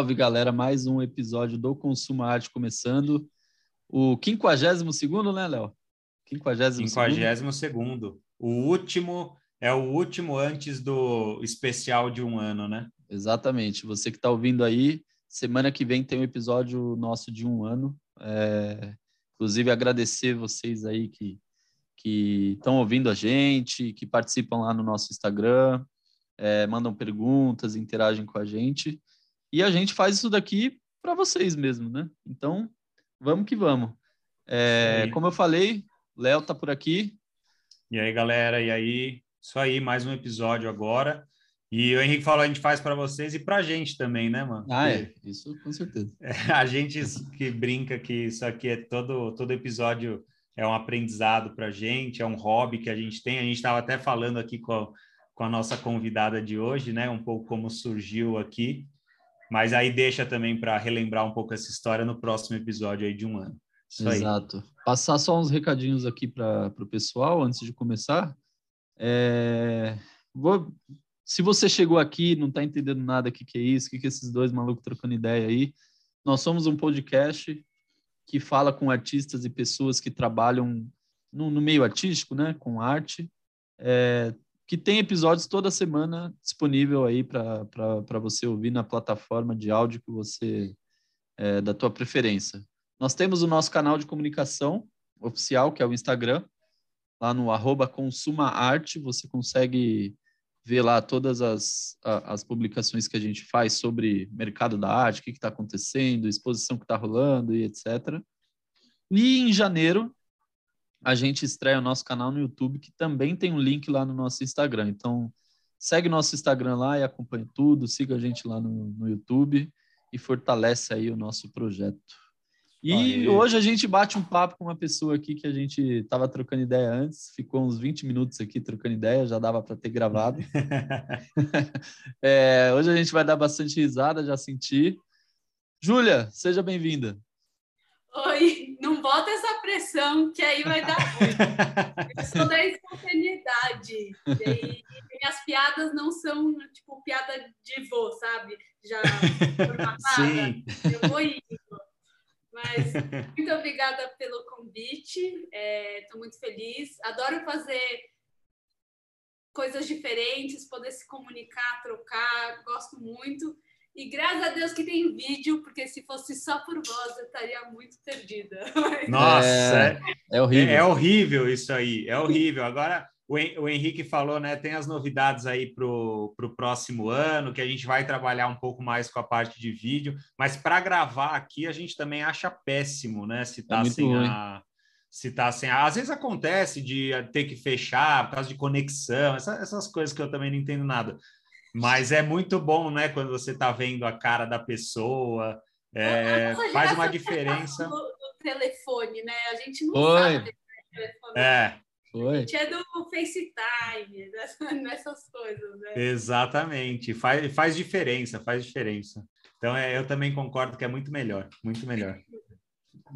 Salve, galera! Mais um episódio do Consumo Arte começando. O 52 né, Léo? 52 segundo. O último é o último antes do especial de um ano, né? Exatamente. Você que está ouvindo aí, semana que vem tem um episódio nosso de um ano. É... Inclusive, agradecer vocês aí que que estão ouvindo a gente, que participam lá no nosso Instagram, é, mandam perguntas, interagem com a gente. E a gente faz isso daqui para vocês mesmo, né? Então, vamos que vamos. É, como eu falei, Léo tá por aqui. E aí, galera, e aí? Isso aí, mais um episódio agora. E o Henrique falou, a gente faz para vocês e para a gente também, né, mano? Ah, é, isso com certeza. a gente que brinca que isso aqui é todo, todo episódio é um aprendizado para a gente, é um hobby que a gente tem. A gente estava até falando aqui com a, com a nossa convidada de hoje, né? Um pouco como surgiu aqui. Mas aí deixa também para relembrar um pouco essa história no próximo episódio aí de um ano. Isso Exato. Aí. Passar só uns recadinhos aqui para o pessoal antes de começar. É... Vou... Se você chegou aqui não está entendendo nada o que, que é isso, o que, que é esses dois malucos trocando ideia aí, nós somos um podcast que fala com artistas e pessoas que trabalham no, no meio artístico, né, com arte, é, que tem episódios toda semana disponível aí para você ouvir na plataforma de áudio que você é, da tua preferência. Nós temos o nosso canal de comunicação oficial, que é o Instagram, lá no arroba consumaarte, você consegue ver lá todas as, as publicações que a gente faz sobre mercado da arte, o que está acontecendo, exposição que está rolando e etc. E em janeiro, a gente estreia o nosso canal no YouTube, que também tem um link lá no nosso Instagram. Então, segue nosso Instagram lá e acompanhe tudo, siga a gente lá no, no YouTube e fortalece aí o nosso projeto. E Aê. hoje a gente bate um papo com uma pessoa aqui que a gente estava trocando ideia antes, ficou uns 20 minutos aqui trocando ideia, já dava para ter gravado. é, hoje a gente vai dar bastante risada, já senti. Júlia, seja bem-vinda. Oi, não bota essa pressão que aí vai dar ruim. Eu sou da espontaneidade. E minhas piadas não são tipo piada de vô, sabe? Já formatada. Sim. Eu vou indo. Mas muito obrigada pelo convite. Estou é, muito feliz. Adoro fazer coisas diferentes, poder se comunicar, trocar. Gosto muito. E graças a Deus que tem vídeo, porque se fosse só por voz eu estaria muito perdida. Nossa, é, é, horrível. É, é, horrível isso aí, é horrível. Agora, o, o Henrique falou, né? Tem as novidades aí para o próximo ano, que a gente vai trabalhar um pouco mais com a parte de vídeo, mas para gravar aqui a gente também acha péssimo, né? Se tá é sem ruim. a. Se tá sem a... Às vezes acontece de ter que fechar por causa de conexão, essa, essas coisas que eu também não entendo nada. Mas é muito bom, né? Quando você está vendo a cara da pessoa, é, faz uma diferença. Do telefone, né? A gente não Oi. sabe telefone. É. Foi. A gente é do FaceTime, dessas coisas, né? Exatamente. Faz, faz diferença, faz diferença. Então, é, eu também concordo que é muito melhor, muito melhor.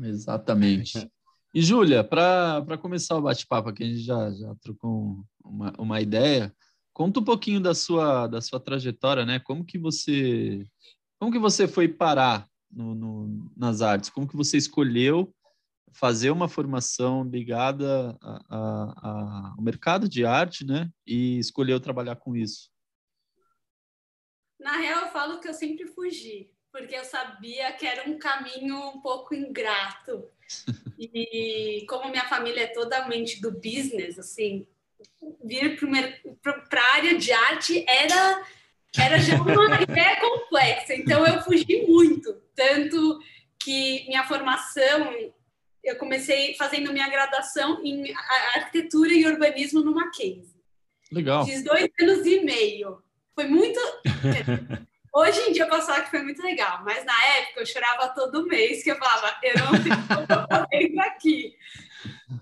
Exatamente. E, Júlia, para começar o bate-papo aqui, a gente já, já trocou uma, uma ideia. Conta um pouquinho da sua, da sua trajetória, né? Como que você, como que você foi parar no, no, nas artes? Como que você escolheu fazer uma formação ligada a, a, a, ao mercado de arte, né? E escolheu trabalhar com isso? Na real, eu falo que eu sempre fugi, porque eu sabia que era um caminho um pouco ingrato. E como minha família é totalmente do business, assim, vir para a área de arte era, era já uma ideia complexa. Então, eu fugi muito. Tanto que minha formação, eu comecei fazendo minha graduação em arquitetura e urbanismo no Mackenzie. Legal. Fiz dois anos e meio. Foi muito. Hoje em dia eu posso falar que foi muito legal, mas na época eu chorava todo mês, que eu falava, eu não estou fazendo aqui.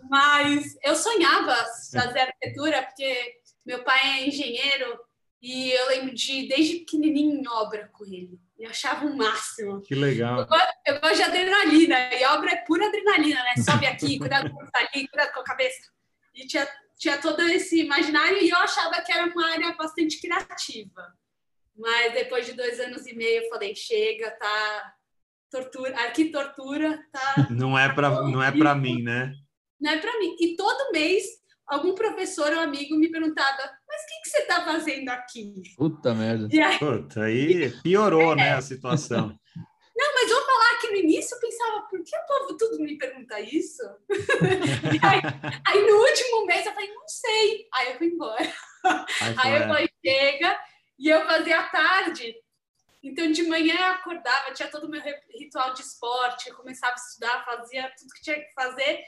Mas eu sonhava fazer arquitetura, porque meu pai é engenheiro e eu lembro de, desde pequenininho, em obra com ele. Eu achava o máximo. Que legal. Eu, eu gosto de adrenalina, e obra é pura adrenalina, né? Sobe aqui, cuidado com ali, cuidado com a cabeça. E tinha, tinha todo esse imaginário, e eu achava que era uma área bastante criativa. Mas depois de dois anos e meio, eu falei, chega, tá tortura, aqui tortura, tá. Não é para não é para mim, né? Não é para mim. E todo mês algum professor ou amigo me perguntava, mas o que, que você está fazendo aqui? Puta merda. E aí, Puta, aí piorou, é. né, a situação. Não, mas vou falar que no início eu pensava, por que o povo tudo me pergunta isso? aí, aí, no último mês eu falei, não sei. Aí eu fui embora. Aí, aí eu falei, chega. E eu fazia à tarde. Então, de manhã eu acordava, tinha todo o meu ritual de esporte, eu começava a estudar, fazia tudo que tinha que fazer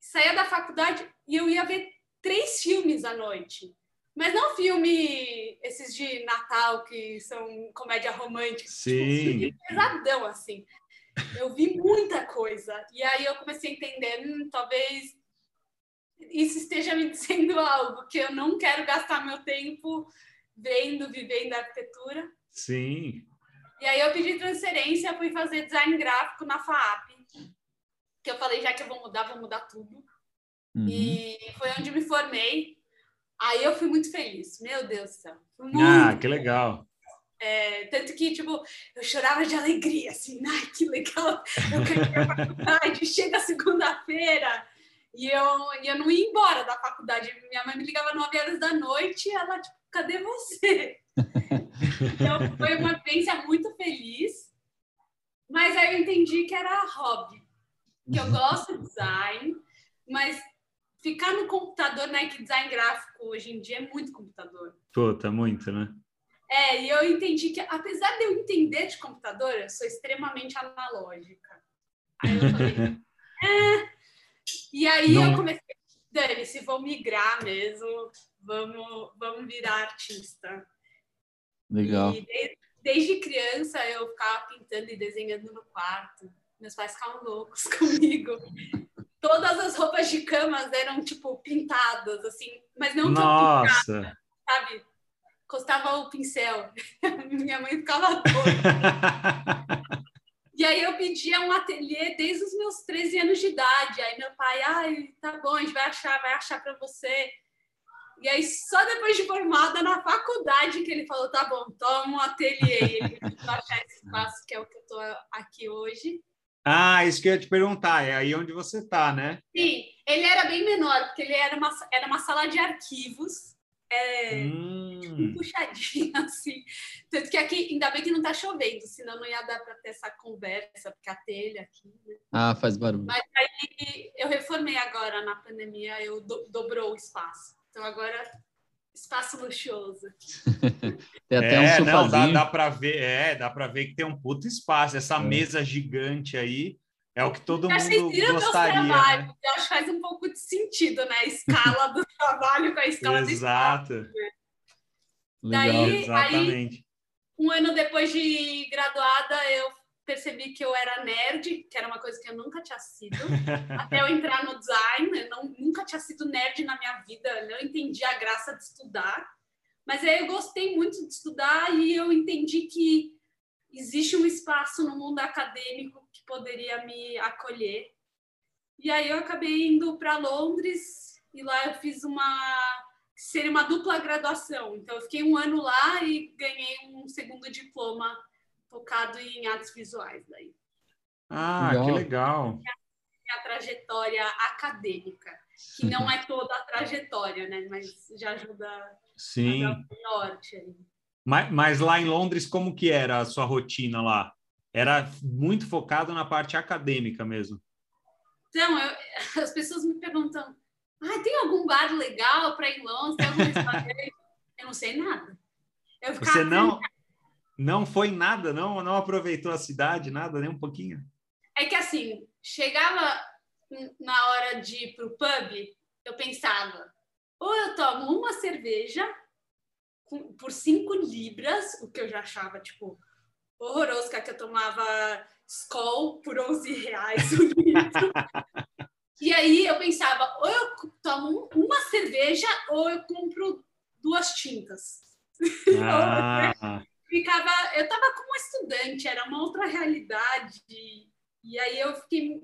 saía da faculdade e eu ia ver três filmes à noite. Mas não filme esses de Natal que são comédia romântica, tipo, Sim. Tipo, pesadão assim. Eu vi muita coisa e aí eu comecei a entender, hum, talvez isso esteja me dizendo algo que eu não quero gastar meu tempo vendo, vivendo arquitetura. Sim. E aí eu pedi transferência, fui fazer design gráfico na FAAP que eu falei, já que eu vou mudar, vou mudar tudo. Uhum. E foi onde me formei. Aí eu fui muito feliz. Meu Deus do céu. ah, que legal. É, tanto que, tipo, eu chorava de alegria, assim, ai, que legal, eu a faculdade, chega segunda-feira, e eu, e eu não ia embora da faculdade. Minha mãe me ligava nove horas da noite e ela, tipo, cadê você? então, foi uma experiência muito feliz, mas aí eu entendi que era hobby que eu gosto de design, mas ficar no computador, né? Que design gráfico hoje em dia é muito computador. Puta, muito, né? É, e eu entendi que, apesar de eu entender de computador, eu sou extremamente analógica. Aí eu falei, é. E aí Não. eu comecei, Dani, se vou migrar mesmo, vamos, vamos virar artista. Legal. E desde, desde criança eu ficava pintando e desenhando no quarto. Meus pais ficavam loucos comigo. Todas as roupas de cama eram, tipo, pintadas, assim, mas não Nossa! Pintada, sabe? Costava o pincel. Minha mãe ficava toda. E aí eu pedia um ateliê desde os meus 13 anos de idade. Aí meu pai, ai, tá bom, a gente vai achar, vai achar para você. E aí só depois de formada na faculdade que ele falou, tá bom, toma um ateliê. Ele vai achar esse espaço que é o que eu tô aqui hoje. Ah, isso que eu ia te perguntar, é aí onde você está, né? Sim, ele era bem menor, porque ele era uma, era uma sala de arquivos, é, hum. puxadinho, assim. Tanto que aqui, ainda bem que não está chovendo, senão não ia dar para ter essa conversa, porque a telha aqui. Né? Ah, faz barulho. Mas aí eu reformei agora na pandemia, eu do, dobrou o espaço. Então agora espaço luxuoso. tem até é, um não, dá, dá para ver, é, dá para ver que tem um puto espaço. Essa é. mesa gigante aí é o que todo mundo gostaria. Né? Eu acho que faz um pouco de sentido, né? A escala do trabalho com a escala Exato. do espaço. Né? Daí, Exatamente. Aí, um ano depois de graduada, eu percebi que eu era nerd, que era uma coisa que eu nunca tinha sido. Até eu entrar no design, eu não, nunca tinha sido nerd na minha vida, não entendi a graça de estudar. Mas aí eu gostei muito de estudar e eu entendi que existe um espaço no mundo acadêmico que poderia me acolher. E aí eu acabei indo para Londres e lá eu fiz uma seria uma dupla graduação. Então eu fiquei um ano lá e ganhei um segundo diploma focado em artes visuais daí. Ah, legal. que legal. A, a trajetória acadêmica, que não é toda a trajetória, né? Mas já ajuda Sim. a norte aí. Mas, mas lá em Londres, como que era a sua rotina lá? Era muito focado na parte acadêmica mesmo? Então, eu, as pessoas me perguntam, ah, tem algum bar legal para ir em Londres? Tem algum eu não sei nada. Você não... Não foi nada, não, não aproveitou a cidade, nada, nem um pouquinho. É que assim, chegava na hora de ir pro pub, eu pensava, ou eu tomo uma cerveja por cinco libras, o que eu já achava, tipo, horroroso, que eu tomava Skol por 11 reais o litro. e aí eu pensava, ou eu tomo uma cerveja ou eu compro duas tintas. Ah ficava, eu estava como estudante, era uma outra realidade. E aí eu fiquei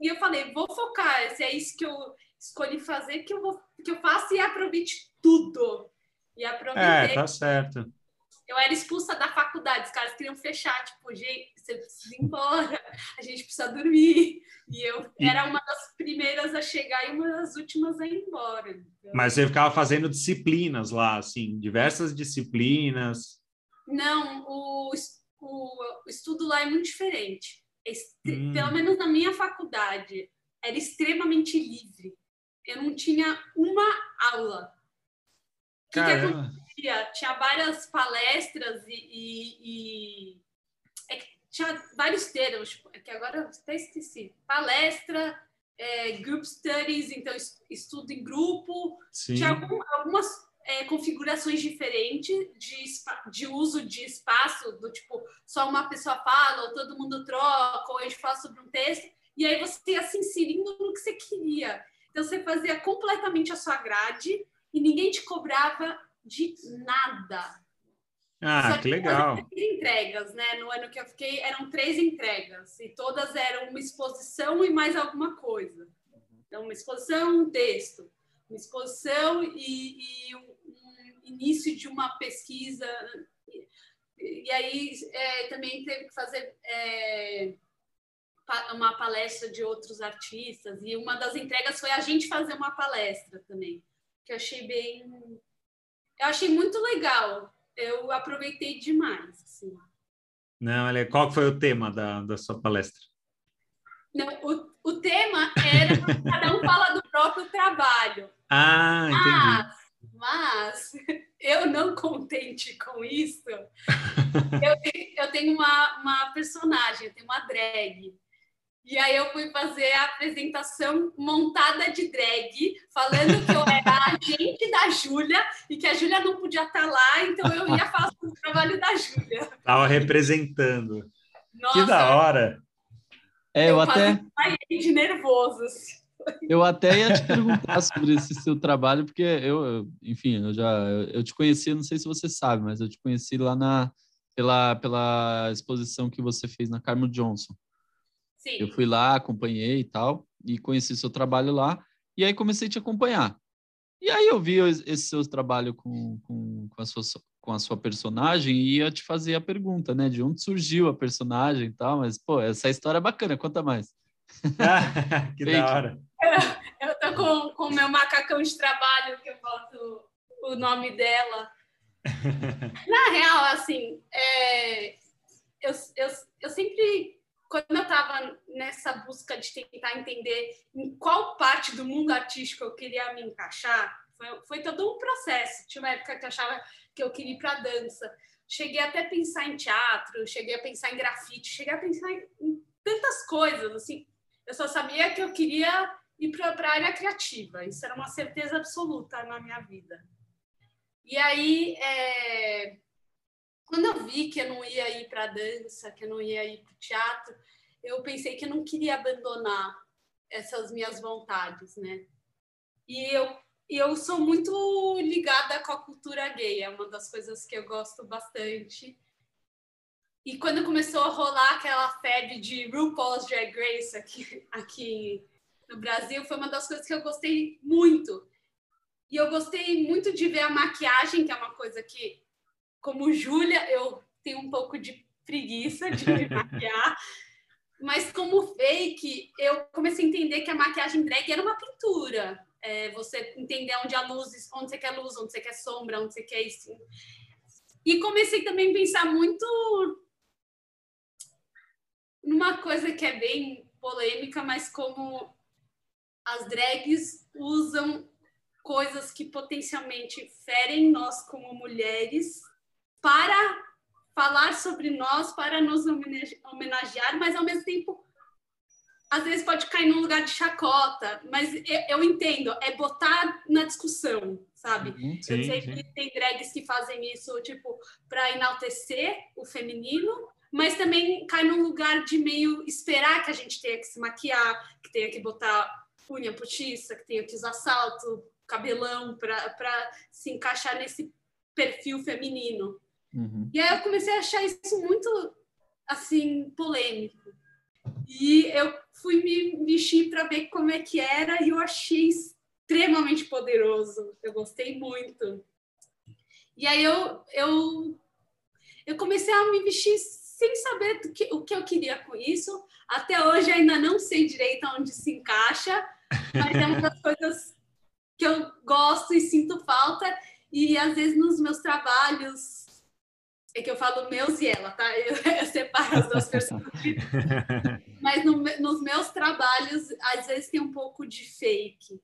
e eu falei, vou focar, se é isso que eu escolhi fazer, que eu vou que eu faço e aproveite tudo. E aproveitei. É, tá certo. eu era expulsa da faculdade, os caras queriam fechar, tipo, gente, você precisa ir embora, a gente precisa dormir. E eu era uma das primeiras a chegar e uma das últimas a ir embora. Então... Mas você ficava fazendo disciplinas lá, assim, diversas disciplinas. Não, o, o, o estudo lá é muito diferente. É hum. Pelo menos na minha faculdade, era extremamente livre. Eu não tinha uma aula. O que, que acontecia? Tinha várias palestras e, e, e... É tinha vários termos, tipo, é que agora eu até esqueci. Palestra, é, group studies, então estudo em grupo. Sim. Tinha algum, algumas é, configurações diferentes de, de uso de espaço, do tipo, só uma pessoa fala, ou todo mundo troca, ou a gente fala sobre um texto, e aí você ia se inserindo no que você queria. Então você fazia completamente a sua grade e ninguém te cobrava de nada. Ah, que legal. Três entregas, né? No ano que eu fiquei, eram três entregas, e todas eram uma exposição e mais alguma coisa. Então, uma exposição, um texto uma exposição e, e início de uma pesquisa. E, aí é, também teve que fazer é, uma palestra de outros artistas, e uma das entregas foi a gente fazer uma palestra também, que eu achei bem. Eu achei muito legal. Eu aproveitei demais. Assim. Não, qual foi o tema da, da sua palestra? Não, o, o tema era cada um fala do próprio trabalho. Ah, entendi. Mas, mas eu não contente com isso, eu, eu tenho uma, uma personagem, eu tenho uma drag. E aí eu fui fazer a apresentação montada de drag, falando que eu era agente da Júlia e que a Júlia não podia estar lá, então eu ia fazer o trabalho da Júlia. Tava representando. Nossa, que da hora! É, eu, eu até. de nervoso. Eu até ia te perguntar sobre esse seu trabalho, porque eu, enfim, eu já eu te conheci, não sei se você sabe, mas eu te conheci lá na pela pela exposição que você fez na Carmo Johnson. Sim. Eu fui lá, acompanhei e tal, e conheci seu trabalho lá, e aí comecei a te acompanhar. E aí eu vi esse seu trabalho com, com, com, a sua, com a sua personagem e ia te fazer a pergunta, né? De onde surgiu a personagem e tal, mas, pô, essa história é bacana, conta mais. que da hora. Com o meu macacão de trabalho, que eu boto o nome dela. Na real, assim, é, eu, eu, eu sempre, quando eu estava nessa busca de tentar entender em qual parte do mundo artístico eu queria me encaixar, foi, foi todo um processo. Tinha uma época que eu achava que eu queria ir para dança. Cheguei até a pensar em teatro, cheguei a pensar em grafite, cheguei a pensar em, em tantas coisas, assim. Eu só sabia que eu queria ir para a área criativa. Isso era uma certeza absoluta na minha vida. E aí, é... quando eu vi que eu não ia ir para dança, que eu não ia ir para teatro, eu pensei que eu não queria abandonar essas minhas vontades, né? E eu, eu sou muito ligada com a cultura gay, é uma das coisas que eu gosto bastante. E quando começou a rolar aquela febre de RuPaul's Drag Race aqui, aqui no Brasil, foi uma das coisas que eu gostei muito. E eu gostei muito de ver a maquiagem, que é uma coisa que, como Júlia, eu tenho um pouco de preguiça de me maquiar. Mas como fake, eu comecei a entender que a maquiagem drag era uma pintura. É, você entender onde a luz, onde você quer luz, onde você quer sombra, onde você quer isso. E comecei também a pensar muito numa coisa que é bem polêmica, mas como as drags usam coisas que potencialmente ferem nós como mulheres para falar sobre nós, para nos homenagear, mas ao mesmo tempo às vezes pode cair num lugar de chacota, mas eu, eu entendo, é botar na discussão, sabe? Uhum, sim, eu sei sim. que tem drags que fazem isso, tipo, para enaltecer o feminino, mas também cai num lugar de meio esperar que a gente tenha que se maquiar, que tenha que botar unha postiça, que tenha que usar salto, cabelão, para se encaixar nesse perfil feminino. Uhum. E aí eu comecei a achar isso muito, assim, polêmico. E eu fui me vestir para ver como é que era e eu achei extremamente poderoso. Eu gostei muito. E aí eu, eu eu comecei a me vestir sem saber que, o que eu queria com isso. Até hoje ainda não sei direito onde se encaixa, mas é uma das coisas que eu gosto e sinto falta. E às vezes nos meus trabalhos, é que eu falo meus e ela, tá? Eu, eu separo as duas pessoas. Mas no, nos meus trabalhos, às vezes tem um pouco de fake.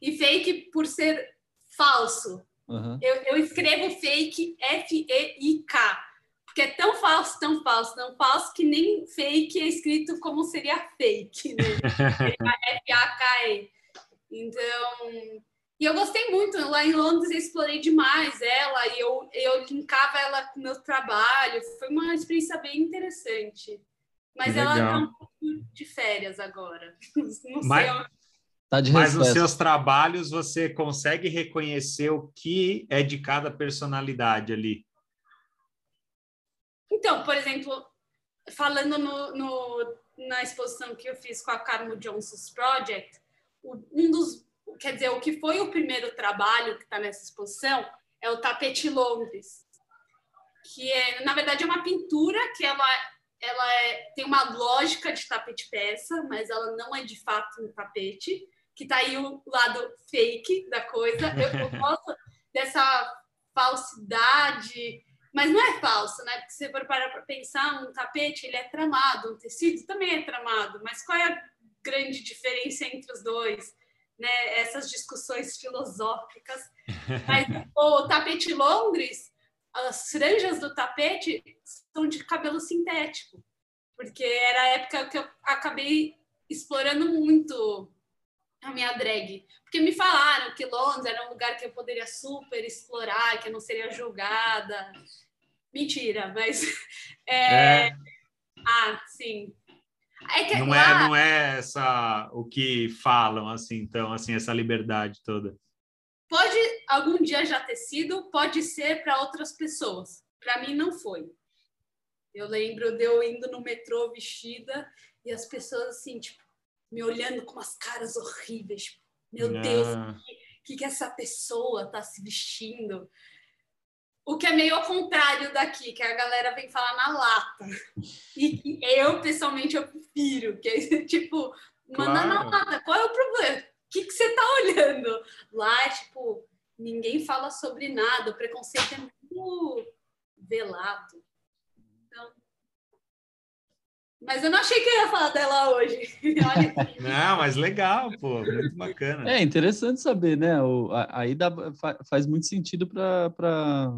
E fake por ser falso. Uhum. Eu, eu escrevo fake F-E-I-K porque é tão falso, tão falso, tão falso que nem fake é escrito como seria fake, né? F-A-K-E. Então, e eu gostei muito. Lá em Londres eu explorei demais ela e eu, eu linkava ela com o meu trabalho. Foi uma experiência bem interessante. Mas ela está um pouco de férias agora. Não Mas... sei Tá Mas nos seus trabalhos você consegue reconhecer o que é de cada personalidade ali. Então, por exemplo, falando no, no, na exposição que eu fiz com a Carmo Johnson's Project, um dos, quer dizer, o que foi o primeiro trabalho que está nessa exposição é o Tapete Londres, que é, na verdade, é uma pintura que ela, ela é, tem uma lógica de tapete peça, mas ela não é de fato um tapete, que está aí o lado fake da coisa. Eu, eu gosto dessa falsidade mas não é falso, né? Porque se você for parar para pensar, um tapete ele é tramado, um tecido também é tramado, mas qual é a grande diferença entre os dois? Né? Essas discussões filosóficas. Mas o tapete Londres, as franjas do tapete são de cabelo sintético, porque era a época que eu acabei explorando muito a minha drag. Porque me falaram que Londres era um lugar que eu poderia super explorar, que eu não seria julgada. Mentira, mas. É... É... Ah, sim. É que, não, lá... é, não é essa o que falam, assim, então, assim, essa liberdade toda. Pode algum dia já ter sido, pode ser para outras pessoas. Para mim, não foi. Eu lembro de eu indo no metrô vestida e as pessoas, assim, tipo, me olhando com umas caras horríveis. Tipo, Meu. Deus, o que, que essa pessoa tá se vestindo? O que é meio ao contrário daqui, que a galera vem falar na lata. E eu, pessoalmente, eu prefiro, que é tipo, manda claro. na lata, qual é o problema? O que, que você tá olhando? Lá, tipo, ninguém fala sobre nada, o preconceito é muito velado. Mas eu não achei que eu ia falar dela hoje. não, mas legal, pô, muito bacana. É interessante saber, né? O, aí dá, faz muito sentido para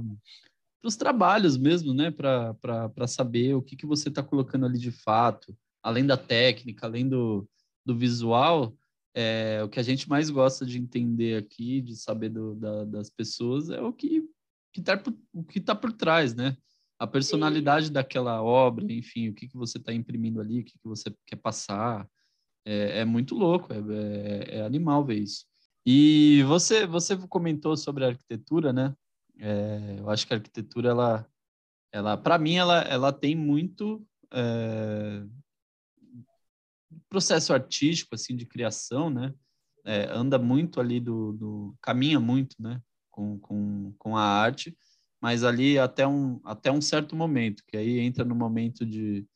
os trabalhos mesmo, né? Para saber o que, que você está colocando ali de fato, além da técnica, além do, do visual. É, o que a gente mais gosta de entender aqui, de saber do, da, das pessoas, é o que está o que tá por trás, né? A personalidade Sim. daquela obra, enfim, o que, que você está imprimindo ali, o que, que você quer passar. É, é muito louco, é, é, é, animal ver isso. E você, você comentou sobre a arquitetura, né? É, eu acho que a arquitetura, ela, ela para mim, ela, ela tem muito é, processo artístico, assim, de criação, né? É, anda muito ali do, do caminha muito, né? Com, com, com a arte mas ali até um, até um certo momento, que aí entra no momento de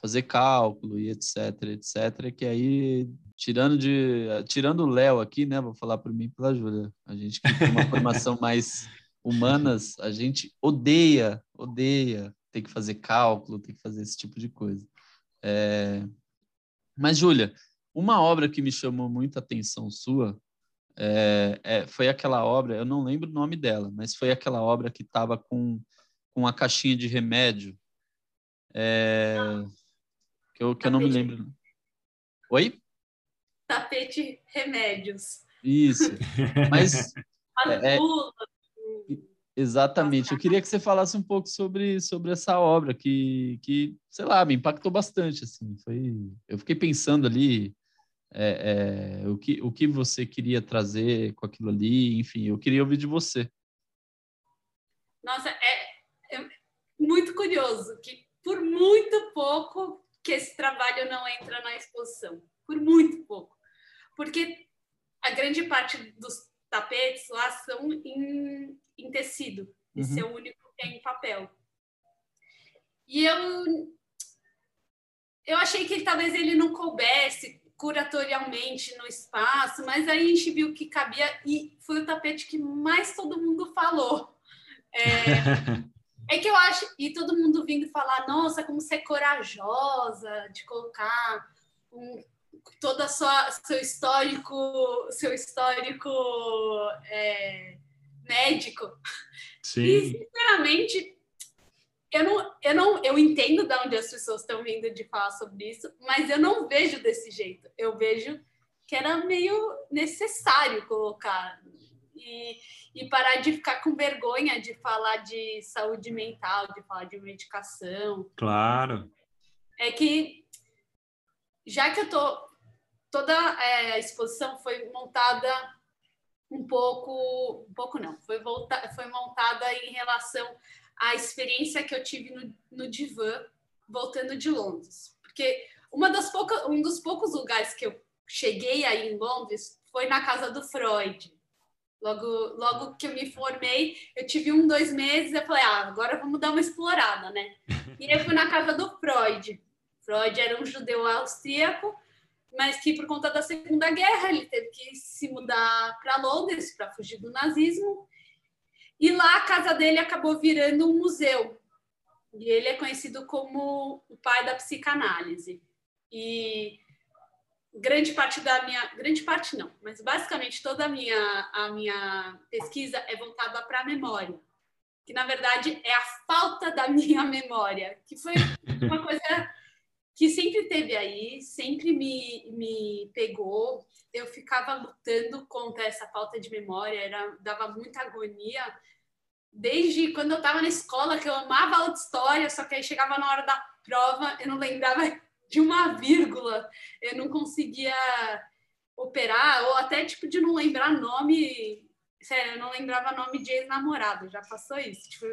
fazer cálculo e etc, etc, que aí, tirando de tirando o Léo aqui, né, vou falar por mim e pela Júlia, a gente que tem uma formação mais humanas, a gente odeia, odeia ter que fazer cálculo, ter que fazer esse tipo de coisa. É... Mas, Júlia, uma obra que me chamou muita atenção sua é, é, foi aquela obra, eu não lembro o nome dela, mas foi aquela obra que estava com, com a caixinha de remédio. É, que eu, que eu não me lembro. Oi? Tapete remédios. Isso. Mas. é, é exatamente. Eu queria que você falasse um pouco sobre, sobre essa obra que, que, sei lá, me impactou bastante. Assim. Foi, eu fiquei pensando ali é, é, o, que, o que você queria trazer com aquilo ali, enfim, eu queria ouvir de você. Nossa, é, é muito curioso que por muito pouco que esse trabalho não entra na exposição, por muito pouco, porque a grande parte dos tapetes lá são em, em tecido, uhum. esse é o único que é em papel. E eu eu achei que talvez ele não coubesse curatorialmente no espaço, mas aí a gente viu que cabia e foi o tapete que mais todo mundo falou. É, é que eu acho, e todo mundo vindo falar, nossa, como você é corajosa de colocar um, todo a sua, seu histórico, seu histórico é, médico. Sim. E, sinceramente, eu não, eu não, eu entendo de onde as pessoas estão vindo de falar sobre isso, mas eu não vejo desse jeito. Eu vejo que era meio necessário colocar e, e parar de ficar com vergonha de falar de saúde mental, de falar de medicação. Claro. É que já que eu tô toda é, a exposição foi montada um pouco, um pouco não, foi volta, foi montada em relação a experiência que eu tive no, no divã voltando de Londres. Porque uma das poucas, um dos poucos lugares que eu cheguei aí em Londres foi na casa do Freud. Logo, logo que eu me formei, eu tive um, dois meses, eu falei, ah, agora vamos dar uma explorada, né? E eu fui na casa do Freud. Freud era um judeu austríaco, mas que por conta da Segunda Guerra ele teve que se mudar para Londres para fugir do nazismo e lá a casa dele acabou virando um museu. E ele é conhecido como o pai da psicanálise. E grande parte da minha, grande parte não, mas basicamente toda a minha a minha pesquisa é voltada para a memória, que na verdade é a falta da minha memória, que foi uma coisa que sempre teve aí, sempre me, me pegou. Eu ficava lutando contra essa falta de memória, era, dava muita agonia. Desde quando eu estava na escola, que eu amava aula de história, só que aí chegava na hora da prova, eu não lembrava de uma vírgula, eu não conseguia operar, ou até tipo de não lembrar nome Sério, eu não lembrava nome de ex-namorado, já passou isso. Tipo,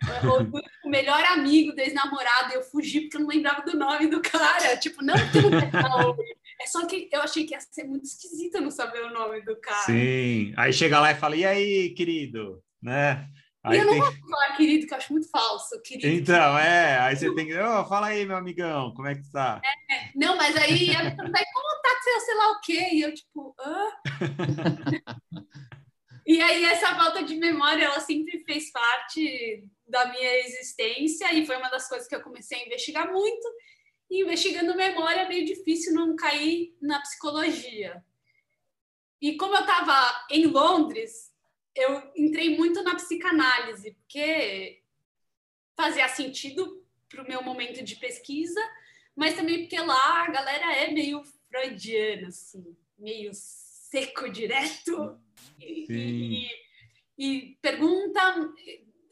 o melhor amigo do ex-namorado, eu fugi porque eu não lembrava do nome do cara. Tipo, não não é só que eu achei que ia ser muito esquisito não saber o nome do cara. Sim, aí chega lá e fala, e aí, querido? Né? Aí e eu não vou falar querido, que eu acho muito falso. Querido. Então, é, aí você tem que. Oh, fala aí, meu amigão, como é que tá? É, não, mas aí ela pergunta, como tá, sei lá o quê? E eu, tipo, hã? E aí essa falta de memória, ela sempre fez parte da minha existência e foi uma das coisas que eu comecei a investigar muito. E investigando memória é meio difícil não cair na psicologia. E como eu estava em Londres, eu entrei muito na psicanálise, porque fazia sentido para o meu momento de pesquisa, mas também porque lá a galera é meio freudiana, assim, meio seco direto e, e, e, pergunta.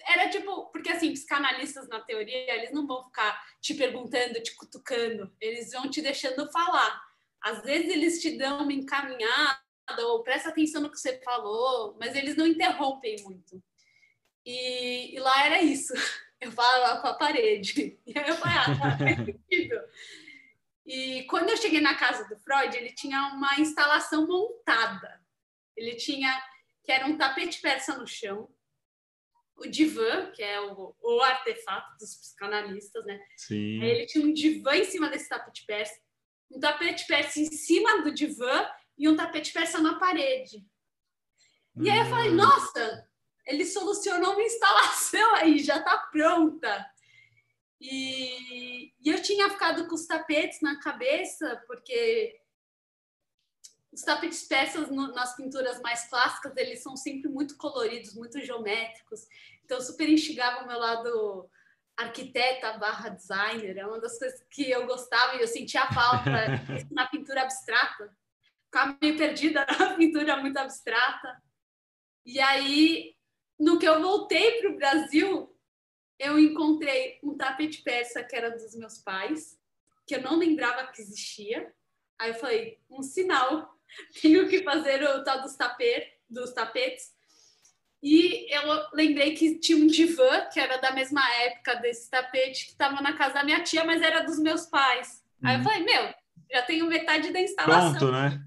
Era tipo, porque assim, psicanalistas na teoria, eles não vão ficar te perguntando, te cutucando, eles vão te deixando falar. Às vezes eles te dão uma encaminhada ou presta atenção no que você falou, mas eles não interrompem muito. E, e lá era isso. Eu falava com a parede. E aí eu falei, ah, tá, sentido. E quando eu cheguei na casa do Freud, ele tinha uma instalação montada. Ele tinha que era um tapete persa no chão, o divã, que é o, o artefato dos psicanalistas, né? Sim. Aí ele tinha um divã em cima desse tapete persa, um tapete persa em cima do divã e um tapete persa na parede. E aí eu falei, hum. nossa, ele solucionou uma instalação aí, já está pronta. E, e, eu tinha ficado com os tapetes na cabeça, porque os tapetes persas no, nas pinturas mais clássicas, eles são sempre muito coloridos, muito geométricos. Então, super instigava o meu lado arquiteta barra designer. É uma das coisas que eu gostava e eu sentia falta na pintura abstrata. Ficava meio perdida na pintura muito abstrata. E aí, no que eu voltei para o Brasil, eu encontrei um tapete persa que era dos meus pais, que eu não lembrava que existia. Aí eu falei, um sinal, tenho que fazer o tal dos, tapet, dos tapetes. E eu lembrei que tinha um divã, que era da mesma época desse tapete, que estava na casa da minha tia, mas era dos meus pais. Aí eu uhum. falei, meu, já tenho metade da instalação. Pronto, né?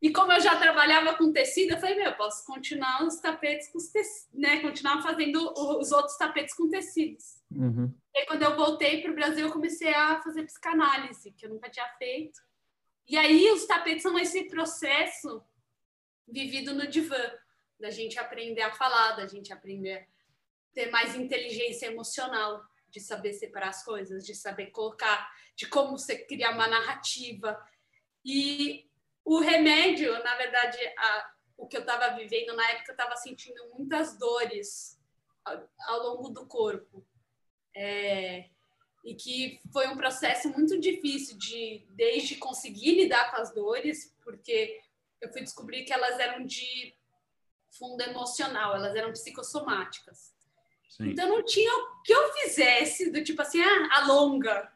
E como eu já trabalhava com tecido, eu falei, meu, eu posso continuar os tapetes com os tecidos, né? Continuar fazendo os outros tapetes com tecidos. Uhum. E aí, quando eu voltei para o Brasil, eu comecei a fazer psicanálise, que eu nunca tinha feito. E aí, os tapetes são esse processo vivido no divã, da gente aprender a falar, da gente aprender a ter mais inteligência emocional, de saber separar as coisas, de saber colocar, de como você criar uma narrativa. E o remédio, na verdade, a, o que eu estava vivendo na época, eu estava sentindo muitas dores ao, ao longo do corpo. É, e que foi um processo muito difícil de desde conseguir lidar com as dores, porque eu fui descobrir que elas eram de fundo emocional, elas eram psicossomáticas. Sim. Então não tinha o que eu fizesse do tipo assim, ah, alonga.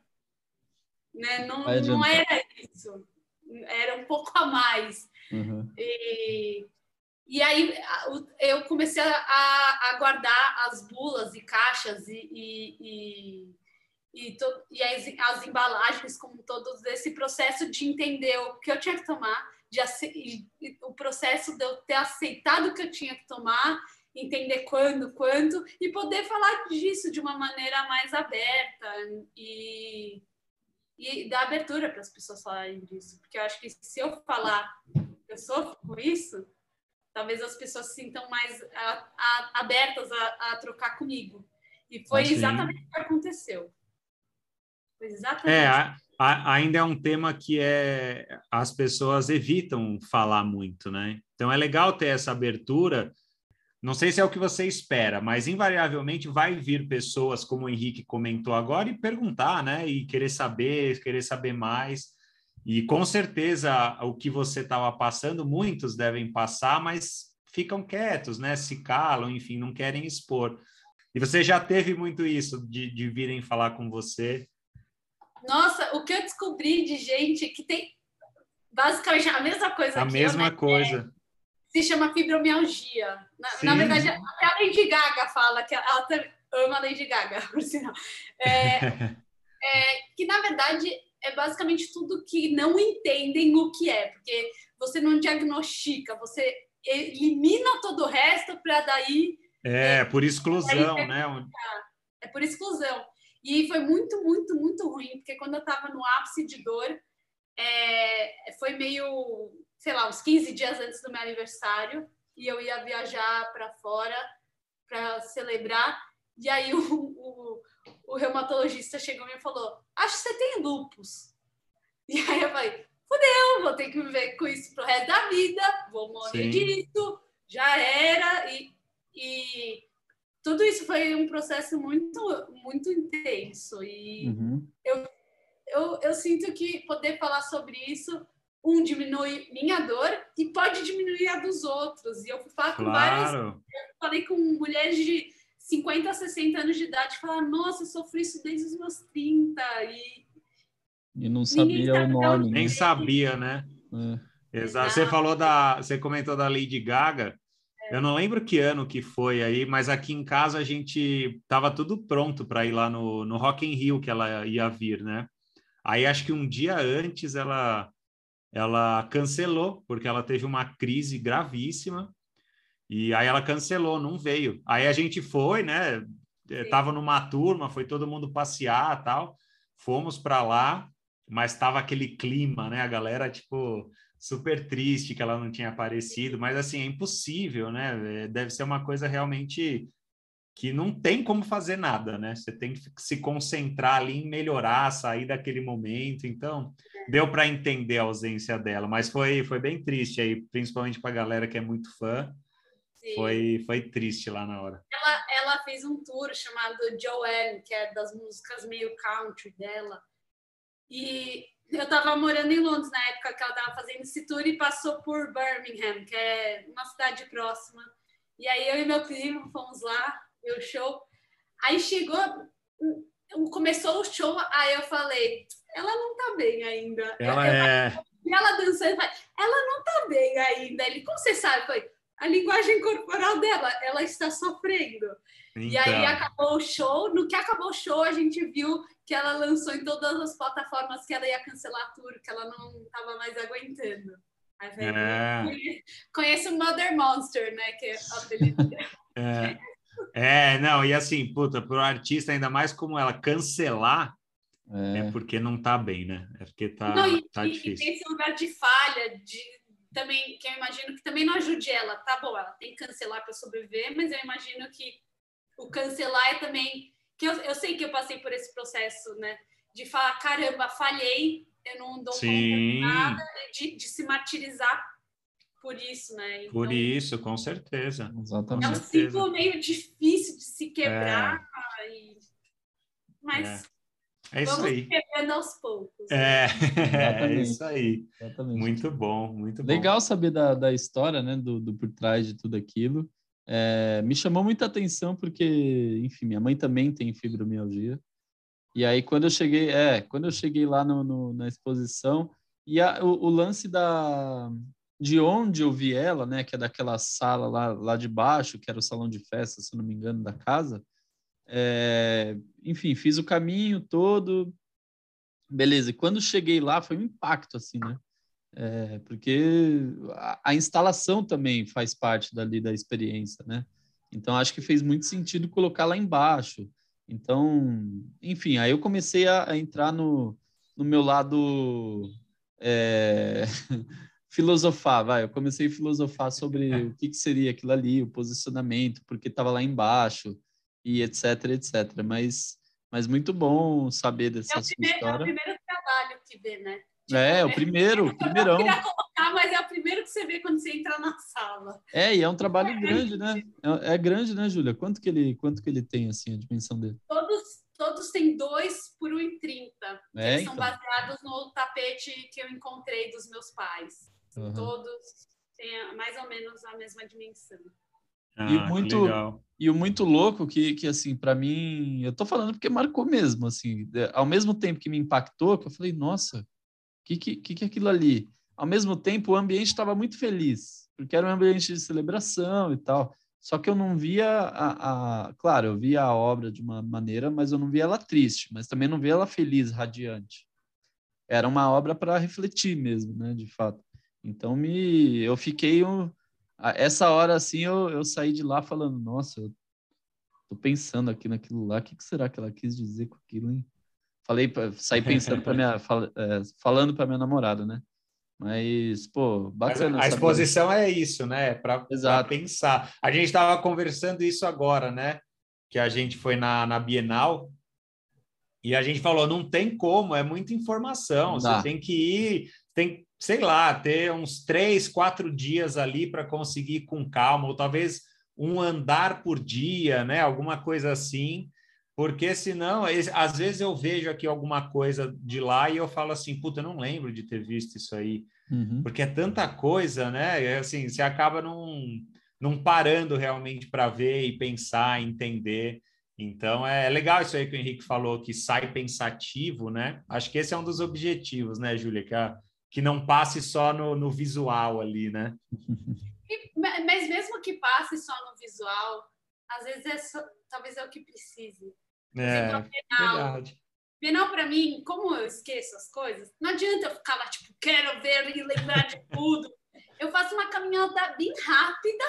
Né? Não, não era isso. Era um pouco a mais. Uhum. E, e aí eu comecei a, a guardar as bulas e caixas e, e, e, e, to, e as, as embalagens, como todo esse processo de entender o que eu tinha que tomar, de, o processo de eu ter aceitado o que eu tinha que tomar entender quando, quanto e poder falar disso de uma maneira mais aberta e, e dar abertura para as pessoas falarem disso, porque eu acho que se eu falar eu sofro com isso, talvez as pessoas se sintam mais a, a, abertas a, a, trocar comigo. E foi assim. exatamente o que aconteceu. Foi exatamente. É, ainda é um tema que é as pessoas evitam falar muito, né? Então é legal ter essa abertura não sei se é o que você espera, mas invariavelmente vai vir pessoas, como o Henrique comentou agora, e perguntar, né? E querer saber, querer saber mais. E com certeza o que você estava passando, muitos devem passar, mas ficam quietos, né? Se calam, enfim, não querem expor. E você já teve muito isso de, de virem falar com você? Nossa, o que eu descobri de gente que tem basicamente a mesma coisa. A mesma eu, né? coisa se chama fibromialgia. Na, na, verdade, até a Lady Gaga fala que ela ama a Lady Gaga, por sinal. É, é, que, na verdade, é basicamente tudo que não entendem o que é, porque você não diagnostica, você elimina todo o resto para daí... É, é, por exclusão, né? É por exclusão. E foi muito, muito, muito ruim, porque quando eu estava no ápice de dor, é, foi meio sei lá, uns 15 dias antes do meu aniversário, e eu ia viajar para fora para celebrar. E aí o, o, o, reumatologista chegou e me falou: Acho que você tem lupus. E aí eu falei: Fudeu, vou ter que viver com isso pro resto da vida, vou morrer Sim. disso, já era. E, e tudo isso foi um processo muito, muito intenso. E uhum. eu, eu, eu sinto que poder falar sobre isso um diminui minha dor e pode diminuir a dos outros. E eu fui falar claro. com várias. Eu falei com mulheres de 50 a 60 anos de idade, falar, nossa, eu sofri isso desde os meus 30. E, e não sabia o nome. Nem sabia, né? É. Exato. Você falou da. Você comentou da Lady Gaga. É. Eu não lembro que ano que foi aí, mas aqui em casa a gente tava tudo pronto para ir lá no, no Rock in Rio que ela ia vir, né? Aí acho que um dia antes ela ela cancelou, porque ela teve uma crise gravíssima, e aí ela cancelou, não veio. Aí a gente foi, né? Eh, tava numa turma, foi todo mundo passear tal. Fomos para lá, mas tava aquele clima, né? A galera, tipo, super triste que ela não tinha aparecido, mas assim, é impossível, né? Eh, deve ser uma coisa realmente que não tem como fazer nada, né? Você tem que se concentrar ali em melhorar, sair daquele momento. Então, deu para entender a ausência dela, mas foi, foi bem triste aí, principalmente para a galera que é muito fã. Foi, foi triste lá na hora. Ela, ela fez um tour chamado Joanne, que é das músicas meio country dela. E eu estava morando em Londres na época que ela estava fazendo esse tour e passou por Birmingham, que é uma cidade próxima. E aí eu e meu primo fomos lá, ver o show. Aí chegou, começou o show, aí eu falei, ela não tá bem ainda. Ela eu, é... E ela dançando, ela não tá bem ainda. Ele, como você sabe? Foi, a linguagem corporal dela, ela está sofrendo. Então. E aí então. acabou o show. No que acabou o show, a gente viu que ela lançou em todas as plataformas que ela ia cancelar a tour, que ela não estava mais aguentando. É. Conheço o Mother Monster, né? Que é. É. é, não, e assim, puta, para o artista, ainda mais como ela cancelar, é. é. porque não tá bem, né? É porque tá, não, e, tá difícil. E tem esse lugar de falha, de também, que eu imagino que também não ajude ela. Tá bom, ela tem que cancelar para sobreviver, mas eu imagino que o cancelar é também. que eu, eu sei que eu passei por esse processo, né? De falar, caramba, falhei, eu não dou Sim. conta de nada, de, de se martirizar por isso, né? Então, por isso, com certeza. Exatamente. É um ciclo meio difícil de se quebrar, é. e... mas é. É isso vamos aí. quebrando aos poucos. É, é isso aí. Exatamente. Muito bom, muito bom. Legal saber da, da história, né, do, do por trás de tudo aquilo. É, me chamou muita atenção porque, enfim, minha mãe também tem fibromialgia. E aí, quando eu cheguei, é, quando eu cheguei lá no, no na exposição, e a, o, o, lance da, de onde eu vi ela, né, que é daquela sala lá, lá de baixo, que era o salão de festa, se não me engano, da casa, é, enfim, fiz o caminho todo, beleza. E quando cheguei lá, foi um impacto, assim, né? É, porque a, a, instalação também faz parte dali da experiência, né? Então, acho que fez muito sentido colocar lá embaixo. Então, enfim, aí eu comecei a, a entrar no, no meu lado é, filosofar, vai. Eu comecei a filosofar sobre o que, que seria aquilo ali, o posicionamento, porque estava lá embaixo e etc, etc. Mas, mas muito bom saber dessa é primeiro, história. É o primeiro trabalho que vê, né? Tipo, é, o primeiro, o primeirão. Eu queria colocar, mas é o primeiro que você vê quando você entra na sala. É, e é um trabalho é, grande, né? É, é, grande, né, Júlia? Quanto que ele, quanto que ele tem, assim, a dimensão dele? Todos, todos têm 2 por 1,30. É, eles então. são baseados no tapete que eu encontrei dos meus pais. Uhum. Todos têm mais ou menos a mesma dimensão. Ah, e muito e o muito louco que, que assim para mim eu tô falando porque marcou mesmo assim ao mesmo tempo que me impactou que eu falei nossa que que que é aquilo ali? Ao mesmo tempo o ambiente estava muito feliz porque era um ambiente de celebração e tal. Só que eu não via a, a claro eu via a obra de uma maneira mas eu não via ela triste mas também não via ela feliz radiante. Era uma obra para refletir mesmo né de fato. Então me, eu fiquei um, essa hora assim eu, eu saí de lá falando, nossa, eu tô pensando aqui naquilo lá, o que, que será que ela quis dizer com aquilo, hein? Falei, saí pensando para minha, fal, é, falando para minha namorada, né? Mas, pô, bacana. Mas a exposição é isso, né? Para pensar. A gente estava conversando isso agora, né? Que a gente foi na, na Bienal e a gente falou: não tem como, é muita informação. Você tem que ir, tem sei lá, ter uns três, quatro dias ali para conseguir com calma, ou talvez um andar por dia, né? Alguma coisa assim, porque senão, às vezes eu vejo aqui alguma coisa de lá e eu falo assim, puta, eu não lembro de ter visto isso aí, uhum. porque é tanta coisa, né? É assim, você acaba não, não parando realmente para ver e pensar, entender. Então é legal isso aí que o Henrique falou, que sai pensativo, né? Acho que esse é um dos objetivos, né, Júlia? Que a, que não passe só no, no visual ali, né? E, mas mesmo que passe só no visual, às vezes é só, talvez é o que precise. É, verdade. Penal para mim, como eu esqueço as coisas, não adianta eu ficar lá, tipo, quero ver e lembrar de tudo. Eu faço uma caminhada bem rápida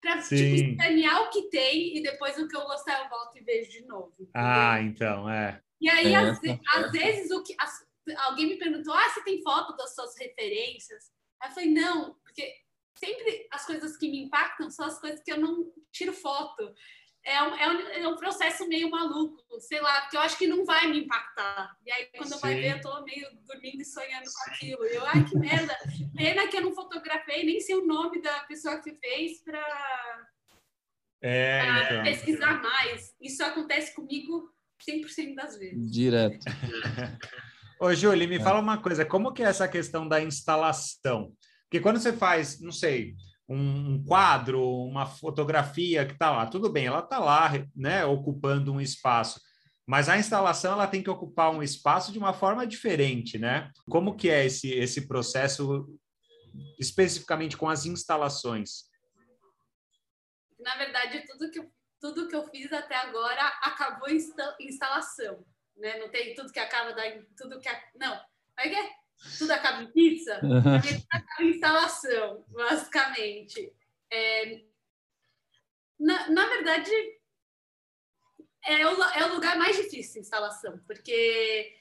para tipo, escanear o que tem e depois o que eu gostar eu volto e vejo de novo. Entendeu? Ah, então, é. E aí, é, às, às vezes, o que, as, alguém me perguntou: ah, você tem foto das suas referências? Aí eu falei: não, porque sempre as coisas que me impactam são as coisas que eu não tiro foto. É um, é um, é um processo meio maluco, sei lá, porque eu acho que não vai me impactar. E aí, quando Sim. eu vou ver, eu tô meio dormindo e sonhando com aquilo. E eu, ai, que merda. Pena que eu não fotografei, nem sei o nome da pessoa que fez para é, então. pesquisar mais. Isso acontece comigo 100% das vezes. Direto. Ô, Júlia, me é. fala uma coisa, como que é essa questão da instalação? Porque quando você faz, não sei, um quadro, uma fotografia que está lá, tudo bem, ela está lá, né, ocupando um espaço, mas a instalação ela tem que ocupar um espaço de uma forma diferente, né? Como que é esse, esse processo especificamente com as instalações? Na verdade, tudo que, tudo que eu fiz até agora acabou em instalação né? Não tem tudo que acaba da tudo que a... não. Aí é tudo acaba em pizza, uhum. acaba em instalação, basicamente. É, na, na verdade, é o, é o lugar mais difícil instalação, porque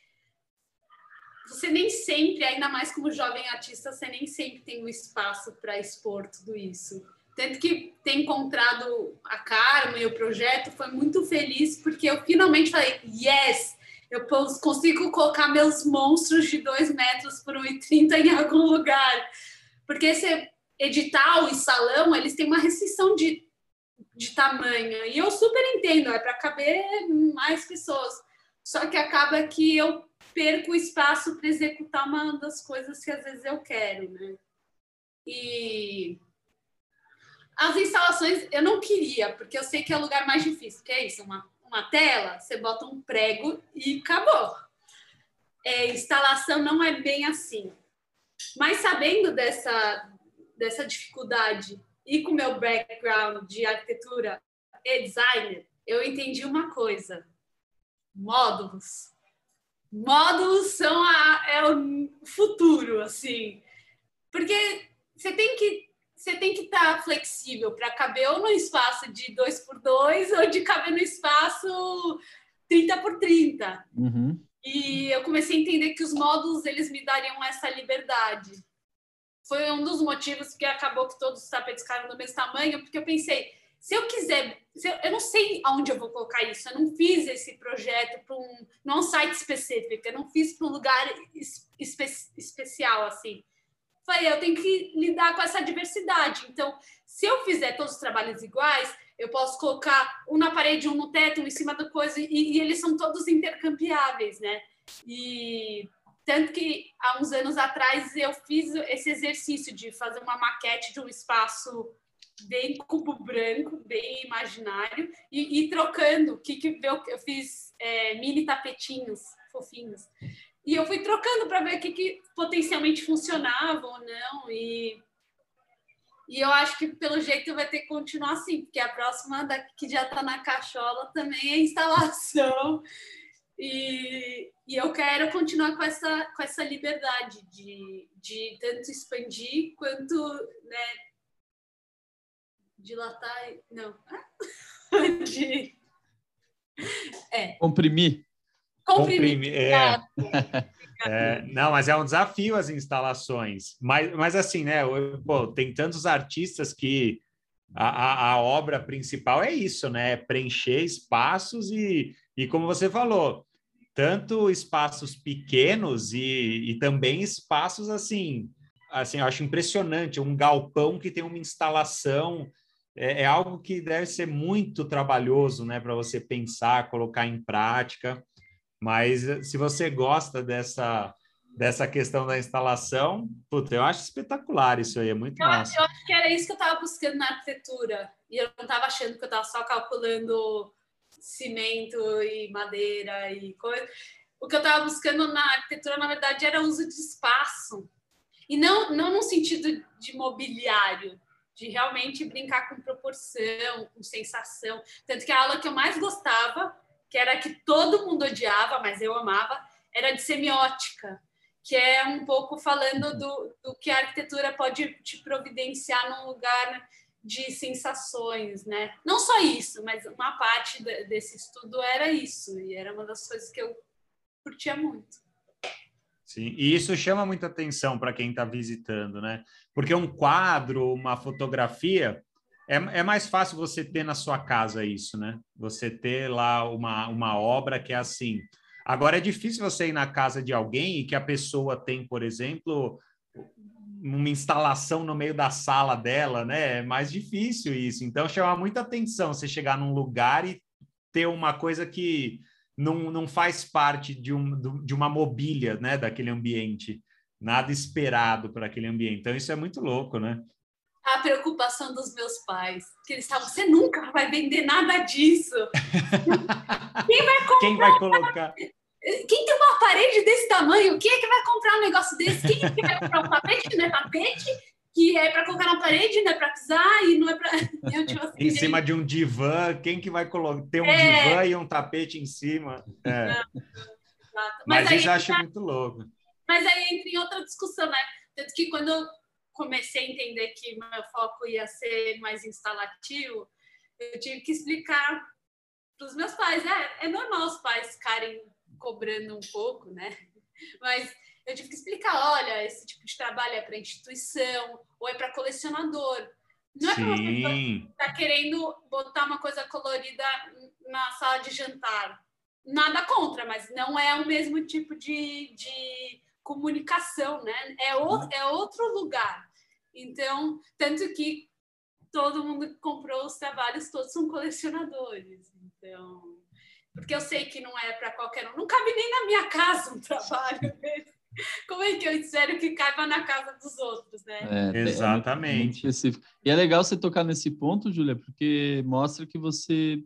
você nem sempre, ainda mais como jovem artista, você nem sempre tem um espaço para expor tudo isso. Tanto que ter encontrado a Karma e o projeto foi muito feliz, porque eu finalmente falei, yes, eu consigo colocar meus monstros de 2 metros por 1,30 em algum lugar. Porque esse edital e salão, eles têm uma restrição de, de tamanho. E eu super entendo, é para caber mais pessoas. Só que acaba que eu perco o espaço para executar uma das coisas que às vezes eu quero, né? E as instalações eu não queria, porque eu sei que é o lugar mais difícil, que é isso, uma, uma tela, você bota um prego e acabou. É, instalação não é bem assim. Mas sabendo dessa, dessa dificuldade e com meu background de arquitetura e designer, eu entendi uma coisa: módulos módulos são a, é o futuro, assim. Porque você tem que você tem que estar tá flexível para caber ou no espaço de 2 por 2 ou de caber no espaço 30 por 30. Uhum. E eu comecei a entender que os módulos eles me dariam essa liberdade. Foi um dos motivos que acabou que todos os tapetes ficaram do mesmo tamanho, porque eu pensei, se eu quiser, se eu, eu, não sei aonde eu vou colocar isso, eu não fiz esse projeto para um, não é um site específico, eu não fiz para um lugar espe, especial assim. Falei, eu tenho que lidar com essa diversidade. Então, se eu fizer todos os trabalhos iguais, eu posso colocar um na parede, um no teto, um em cima da coisa, e, e eles são todos intercambiáveis, né? E tanto que há uns anos atrás eu fiz esse exercício de fazer uma maquete de um espaço bem cubo branco, bem imaginário, e, e trocando. Que, que eu, eu fiz é, mini tapetinhos fofinhos. E eu fui trocando para ver o que, que potencialmente funcionava ou não. E, e eu acho que pelo jeito vai ter que continuar assim, porque a próxima da, que já está na cachola também é instalação. E, e eu quero continuar com essa, com essa liberdade de, de tanto expandir quanto né, dilatar. Não. De. É. Comprimir. Comprimir. É. é. não, mas é um desafio as instalações. Mas, mas assim, né? Pô, tem tantos artistas que a, a, a, obra principal é isso, né? Preencher espaços e, e como você falou, tanto espaços pequenos e, e também espaços assim, assim, eu acho impressionante, um galpão que tem uma instalação é, é algo que deve ser muito trabalhoso, né, para você pensar, colocar em prática. Mas eh, se você gosta dessa dessa questão da instalação, puta, eu acho espetacular isso aí, é muito eu, massa. Eu acho que era isso que eu estava buscando na arquitetura. E eu não estava achando que eu estava só calculando cimento e madeira e coisa. O que eu estava buscando na arquitetura, na verdade, era o uso de espaço. E não, não no sentido de mobiliário, de realmente brincar com proporção, com sensação. Tanto que a aula que eu mais gostava, que era que todo mundo odiava, mas eu amava, era de semiótica, que é um pouco falando do, do que a arquitetura pode te providenciar num lugar de sensações, né? Não só isso, mas uma parte desse estudo era isso, e era uma das coisas que eu curtia muito. Sim, e isso chama muita atenção para quem está visitando, né? Porque um quadro, uma fotografia, é, é mais fácil você ter na sua casa isso, né? Você ter lá uma, uma obra que é assim. Agora é difícil você ir na casa de alguém e que a pessoa tem, por exemplo, uma instalação no meio da sala dela, né? É mais difícil isso. Então chama muita atenção você chegar num lugar e ter uma coisa que não, não faz parte de, um, de uma mobília né, daquele ambiente, nada esperado para aquele ambiente. Então, isso é muito louco, né? A preocupação dos meus pais, que eles estavam, você nunca vai vender nada disso. Quem vai comprar? Quem vai colocar? Quem tem uma parede desse tamanho, quem é que vai comprar um negócio desse? Quem é que vai comprar um tapete? Não é tapete? que é para colocar na parede, não é para pisar e não é para. Tipo assim, em cima de um divã, quem que vai colocar? Ter um é... divã e um tapete em cima. É. Mas, Mas isso eu acho tá... muito louco. Mas aí entra em outra discussão, né? Tanto que quando comecei a entender que meu foco ia ser mais instalativo, eu tive que explicar para os meus pais. É, é normal os pais ficarem cobrando um pouco, né? Mas eu tive que explicar: olha, esse tipo de trabalho é para instituição ou é para colecionador. Não é para uma pessoa que está querendo botar uma coisa colorida na sala de jantar. Nada contra, mas não é o mesmo tipo de, de comunicação, né? É, o, uhum. é outro lugar. Então, tanto que todo mundo que comprou os trabalhos, todos são colecionadores. Então, porque eu sei que não é para qualquer um. Não cabe nem na minha casa um trabalho Como é que eu espero que caiba na casa dos outros, né? É, Exatamente. É muito, específico. E é legal você tocar nesse ponto, Júlia, porque mostra que você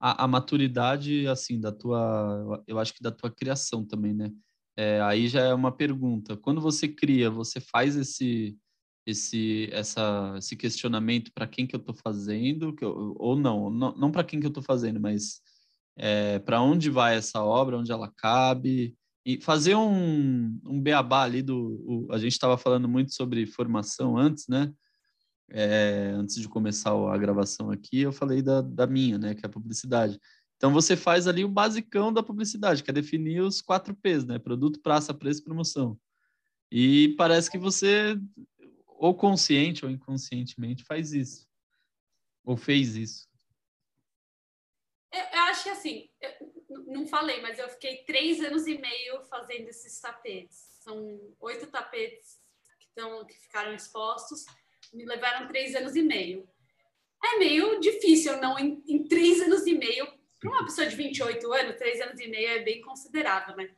a, a, maturidade assim da tua, eu acho que da tua criação também, né? É, aí já é uma pergunta. Quando você cria, você faz esse esse essa esse questionamento para quem que eu estou fazendo, que eu, ou não, não, não para quem que eu estou fazendo, mas é, para onde vai essa obra, onde ela cabe, e fazer um, um beabá ali do. O, a gente estava falando muito sobre formação antes, né? É, antes de começar a gravação aqui, eu falei da, da minha, né? Que é a publicidade. Então você faz ali o basicão da publicidade, que é definir os quatro P's, né? Produto, praça, preço promoção. E parece que você, ou consciente ou inconscientemente, faz isso. Ou fez isso. Eu, eu acho que assim, não falei, mas eu fiquei três anos e meio fazendo esses tapetes. São oito tapetes que, que ficaram expostos. Me levaram três anos e meio. É meio difícil, não? Em, em três anos e meio, para uma pessoa de 28 anos, três anos e meio é bem considerável, né?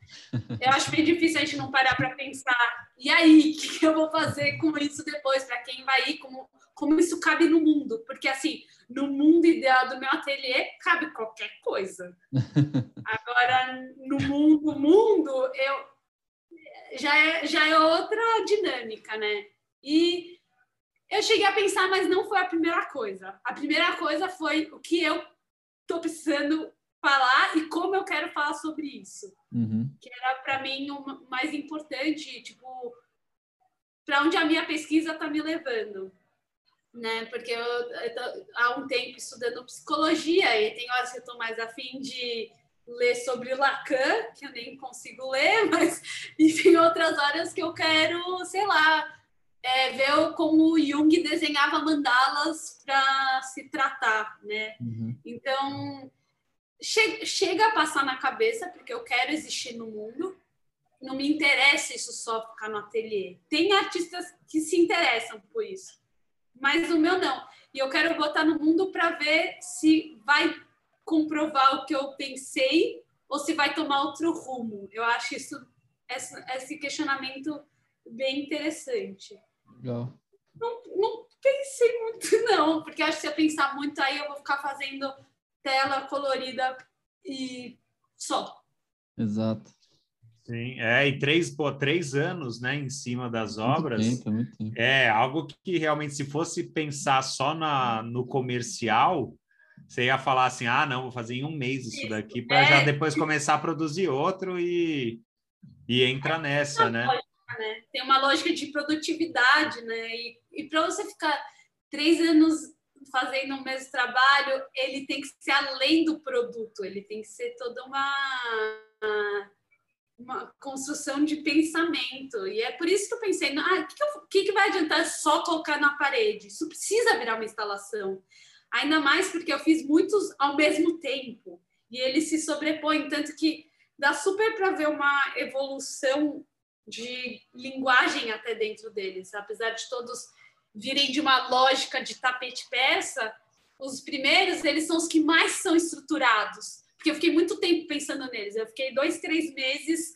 Eu acho bem difícil a gente não parar para pensar, e aí, o que eu vou fazer com isso depois? Para quem vai ir? Como, como isso cabe no mundo? Porque, assim, no mundo ideal do meu ateliê, cabe qualquer coisa. Agora, no mundo, mundo, eu já é, já é outra dinâmica, né? E eu cheguei a pensar, mas não foi a primeira coisa. A primeira coisa foi o que eu tô precisando falar e como eu quero falar sobre isso. Uhum. Que era para mim o mais importante, tipo, para onde a minha pesquisa está me levando né? Porque eu, eu tô, há um tempo estudando psicologia e tem horas que eu estou mais afim de ler sobre Lacan, que eu nem consigo ler, mas enfim, outras horas que eu quero, sei lá, é, ver como Jung desenhava mandalas para se tratar, né? Uhum. Então che chega a passar na cabeça porque eu quero existir no mundo. Não me interessa isso só ficar no ateliê. Tem artistas que se interessam por isso mas o meu não. E eu quero botar no mundo para ver se vai comprovar o que eu pensei ou se vai tomar outro rumo. Eu acho isso esse questionamento bem interessante. Legal. Não, não pensei muito não, porque acho que se eu pensar muito aí eu vou ficar fazendo tela colorida e só. Exato. Sim, é, e três, pô, três anos, né, em cima das obras. Muito tempo, muito tempo. É algo que realmente, se fosse pensar só na, no comercial, você ia falar assim: ah, não, vou fazer em um mês isso daqui, para é. já depois começar a produzir outro e, e entra nessa, né? Né? Tem uma lógica de produtividade, né? E, e para você ficar três anos fazendo o mesmo trabalho, ele tem que ser além do produto, ele tem que ser toda uma uma construção de pensamento. E é por isso que eu pensei, ah, o que, que, que, vai adiantar só colocar na parede? Isso precisa virar uma instalação. Ainda mais porque eu fiz muitos ao mesmo tempo. E eles se sobrepõem, tanto que dá super para ver uma evolução de linguagem até dentro deles. Apesar de todos virem de uma lógica de tapete peça, os primeiros, eles são os que mais são estruturados porque eu fiquei muito tempo pensando neles. Eu fiquei dois, três meses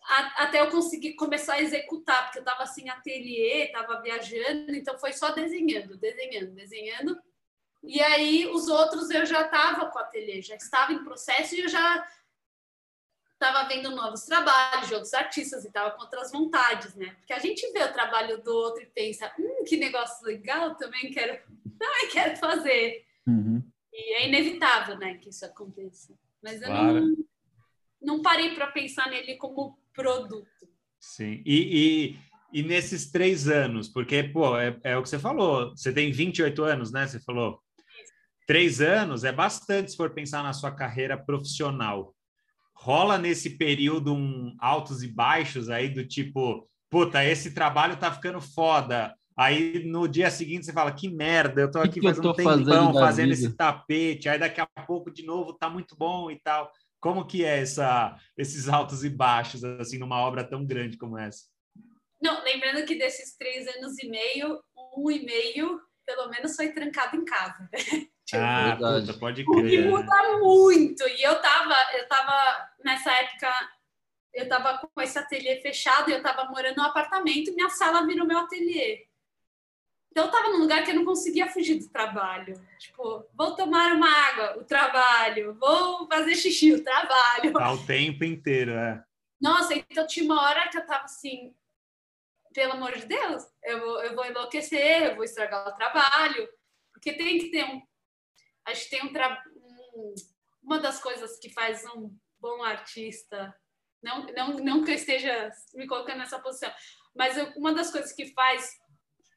a, até eu conseguir começar a executar, porque eu estava assim, ateliê, estava viajando, então foi só desenhando, desenhando, desenhando. E aí os outros eu já estava com o ateliê, já estava em processo e eu já estava vendo novos trabalhos de outros artistas e estava com outras vontades, né? Porque a gente vê o trabalho do outro e pensa, hum, que negócio legal, também quero, também quero fazer. Uhum. E é inevitável, né, que isso aconteça. Mas eu claro. não, não parei para pensar nele como produto. Sim. E, e, e, nesses três anos, porque, pô, é, é o que você falou, você tem 28 anos, né? Você falou. Três anos é bastante se for pensar na sua carreira profissional. Rola nesse período um altos e baixos aí do tipo, puta, esse trabalho tá ficando foda. Aí no dia seguinte você fala, que merda, eu tô aqui que fazendo um tempão fazendo, fazendo esse tapete, aí daqui a pouco de novo tá muito bom e tal. Como que é essa, esses altos e baixos, assim, numa obra tão grande como essa? Não, lembrando que desses três anos e meio, um e meio, pelo menos, foi trancado em casa. ah, puta, pode crer. E muda muito. E eu tava, eu tava, nessa época, eu tava com esse ateliê fechado, eu tava morando no apartamento, e minha sala virou meu ateliê. Então eu tava num lugar que eu não conseguia fugir do trabalho. Tipo, vou tomar uma água, o trabalho, vou fazer xixi, o trabalho. Tá o tempo inteiro, é. Nossa, então tinha uma hora que eu tava assim, pelo amor de Deus, eu vou, eu vou enlouquecer, eu vou estragar o trabalho, porque tem que ter um. Acho que tem um, tra... um uma das coisas que faz um bom artista, não, não, não que eu esteja me colocando nessa posição, mas eu, uma das coisas que faz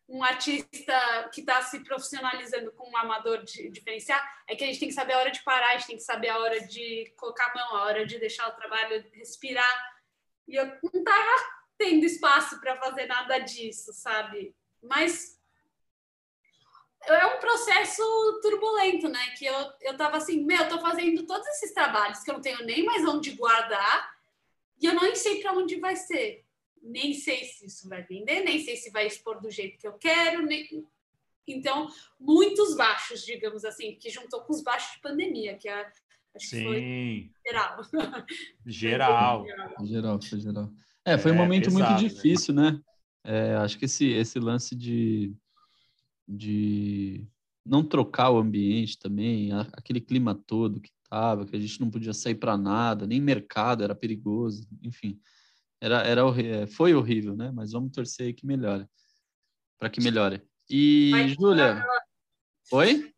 um artista que está se profissionalizando com um amador de, diferenciar, é que a gente tem que saber a hora de parar, a gente tem que saber a hora de colocar a mão, a hora de deixar o trabalho respirar. E eu não estava tendo espaço para fazer nada disso, sabe? Mas é um processo turbulento, né? Que eu, eu tava assim, meu, eu tô fazendo todos esses trabalhos que eu não tenho nem mais onde guardar e eu não sei para onde vai ser nem sei se isso vai vender, nem sei se vai expor do jeito que eu quero. Nem... Então, muitos baixos, digamos assim, que juntou com os baixos de pandemia, que é, acho Sim. que foi geral. Geral. geral, foi geral. É, foi um é, momento muito né? difícil, né? É, acho que esse, esse lance de, de não trocar o ambiente também, aquele clima todo que tava, que a gente não podia sair para nada, nem mercado era perigoso, enfim era, era é, foi horrível, né? Mas vamos torcer que melhore, para que melhore. E Júlia, oi?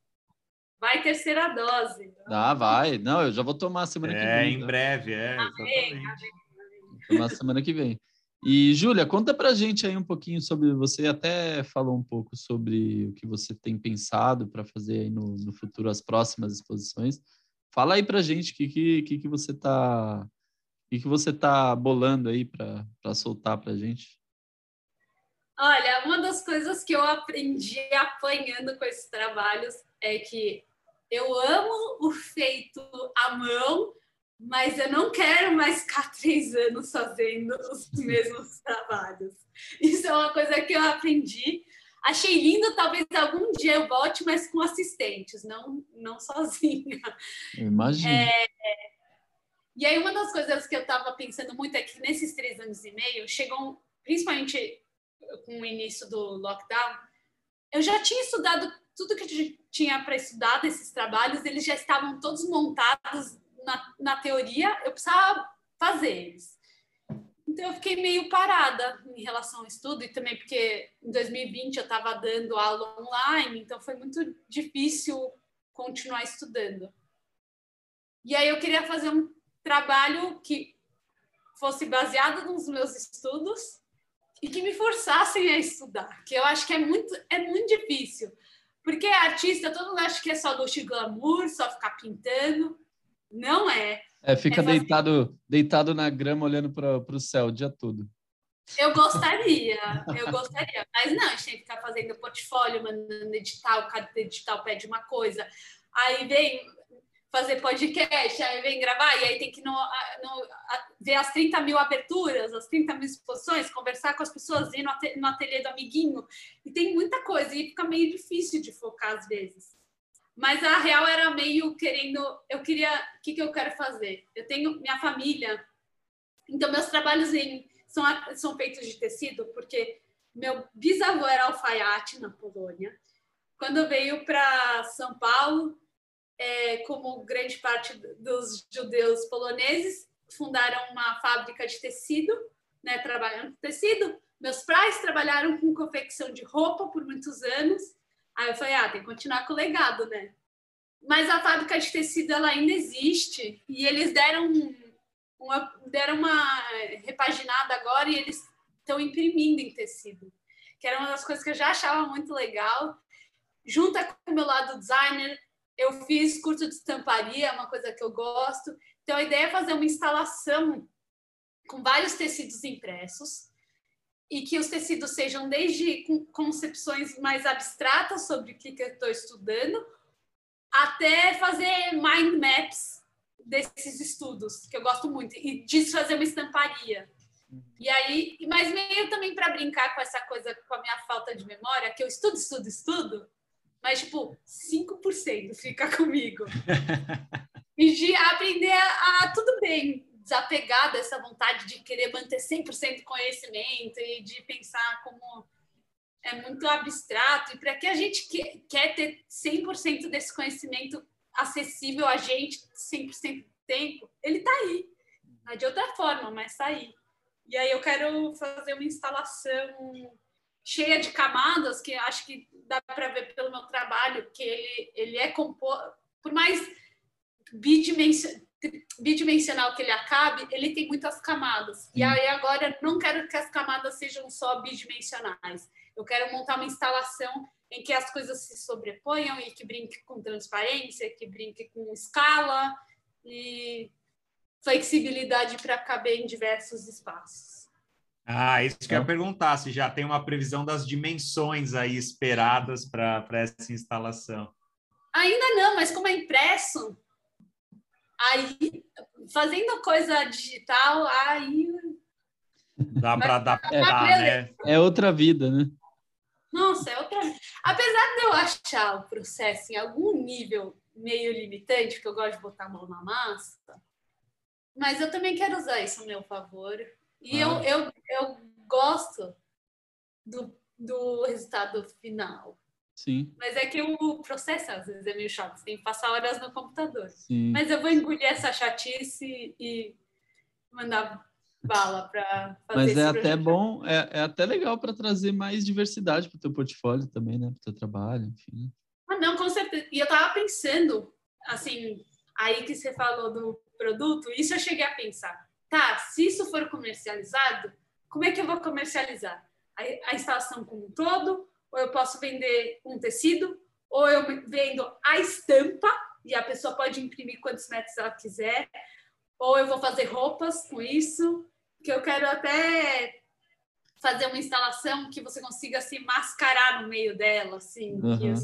Vai terceira dose. Ah, vai. Não, eu já vou tomar semana é, que vem. É, em tá? breve, é. Amém, Vou tomar semana que vem. E, Júlia, conta pra gente aí um pouquinho sobre. Você até falou um pouco sobre o que você tem pensado para fazer aí no, no futuro, as próximas exposições. Fala aí pra gente o que, que, que você está que, que você está bolando aí para soltar para gente? Olha, uma das coisas que eu aprendi apanhando com esses trabalhos é que eu amo o feito à mão, mas eu não quero mais ficar três anos fazendo os mesmos trabalhos. Isso é uma coisa que eu aprendi. Achei lindo, talvez algum dia eu volte, mas com assistentes, não, não sozinha. Imagina. É, e aí, uma das coisas que eu estava pensando muito é que nesses três anos e meio, chegou, principalmente com o início do lockdown, eu já tinha estudado tudo que eu tinha para estudar desses trabalhos, eles já estavam todos montados na, na teoria, eu precisava fazer eles. Então, eu fiquei meio parada em relação ao estudo, e também porque em 2020 eu estava dando aula online, então foi muito difícil continuar estudando. E aí eu queria fazer um trabalho que fosse baseado nos meus estudos e que me forçassem a estudar, que eu acho que é muito, é muito difícil. Porque artista, todo mundo acha que é só luxo e glamour, só ficar pintando. Não é. É, fica é fazer... deitado, deitado na grama olhando para o céu o dia todo. Eu gostaria, eu gostaria, mas não, a gente tem que ficar fazendo portfólio, mandando edital, cada edital pede uma coisa. Aí vem fazer podcast, aí vem gravar, e aí tem que no, no, ver as 30 mil aberturas, as 30 mil exposições, conversar com as pessoas, ir no ateliê do amiguinho, e tem muita coisa, e fica meio difícil de focar às vezes. Mas a real era meio querendo, eu queria, o que, que eu quero fazer? Eu tenho minha família, então meus trabalhos em, são, são feitos de tecido, porque meu bisavô era alfaiate na Polônia. Quando veio para São Paulo, é, como grande parte dos judeus poloneses, fundaram uma fábrica de tecido, né, trabalhando com tecido. Meus pais trabalharam com confecção de roupa por muitos anos. Aí eu falei, ah, tem que continuar com o legado, né? Mas a fábrica de tecido ela ainda existe e eles deram uma, deram uma repaginada agora e eles estão imprimindo em tecido, que era uma das coisas que eu já achava muito legal. Junta com o meu lado designer, eu fiz curso de estamparia, uma coisa que eu gosto. Então a ideia é fazer uma instalação com vários tecidos impressos e que os tecidos sejam desde concepções mais abstratas sobre o que, eu estou estudando até fazer mind maps desses estudos, que eu gosto muito, e disso fazer uma estamparia. E aí, mas meio também para brincar com essa coisa, com a minha falta de memória, que eu estudo, estudo, estudo, mas tipo, 5% fica comigo. e de aprender a, a, tudo bem, desapegar dessa vontade de querer manter 100% conhecimento e de pensar como é muito abstrato. E para que a gente que, quer ter 100% desse conhecimento acessível a gente 100% do tempo, ele está aí. Não de outra forma, mas está aí. E aí eu quero fazer uma instalação cheia de camadas, que acho que dá para ver pelo meu trabalho, que ele, ele é composto, por mais bidimensional, bidimensional que ele acabe, ele tem muitas camadas. E aí agora não quero que as camadas sejam só bidimensionais. Eu quero montar uma instalação em que as coisas se sobreponham e que brinque com transparência, que brinque com escala e flexibilidade para caber em diversos espaços. Ah, isso que eu ia perguntar, se já tem uma previsão das dimensões aí esperadas para essa instalação. Ainda não, mas como é impresso, aí fazendo coisa digital, aí dá para adaptar, é, né? É outra vida, né? Nossa, é outra. Apesar de eu achar o processo em algum nível meio limitante, porque eu gosto de botar a mão na massa, mas eu também quero usar isso a meu favor. E ah. eu, eu, eu gosto do, do resultado final. Sim. Mas é que o processo às vezes é meio chato, você tem que passar horas no computador. Sim. Mas eu vou engolir essa chatice e mandar bala para fazer Mas é até bom, é, é até legal para trazer mais diversidade para o teu portfólio também, né? Para o teu trabalho, enfim. Ah, não, com certeza. E eu estava pensando, assim, aí que você falou do produto, isso eu cheguei a pensar. Tá, se isso for comercializado, como é que eu vou comercializar? A, a instalação como um todo, ou eu posso vender um tecido, ou eu vendo a estampa, e a pessoa pode imprimir quantos metros ela quiser, ou eu vou fazer roupas com isso, que eu quero até fazer uma instalação que você consiga se mascarar no meio dela, assim. Uhum. Que.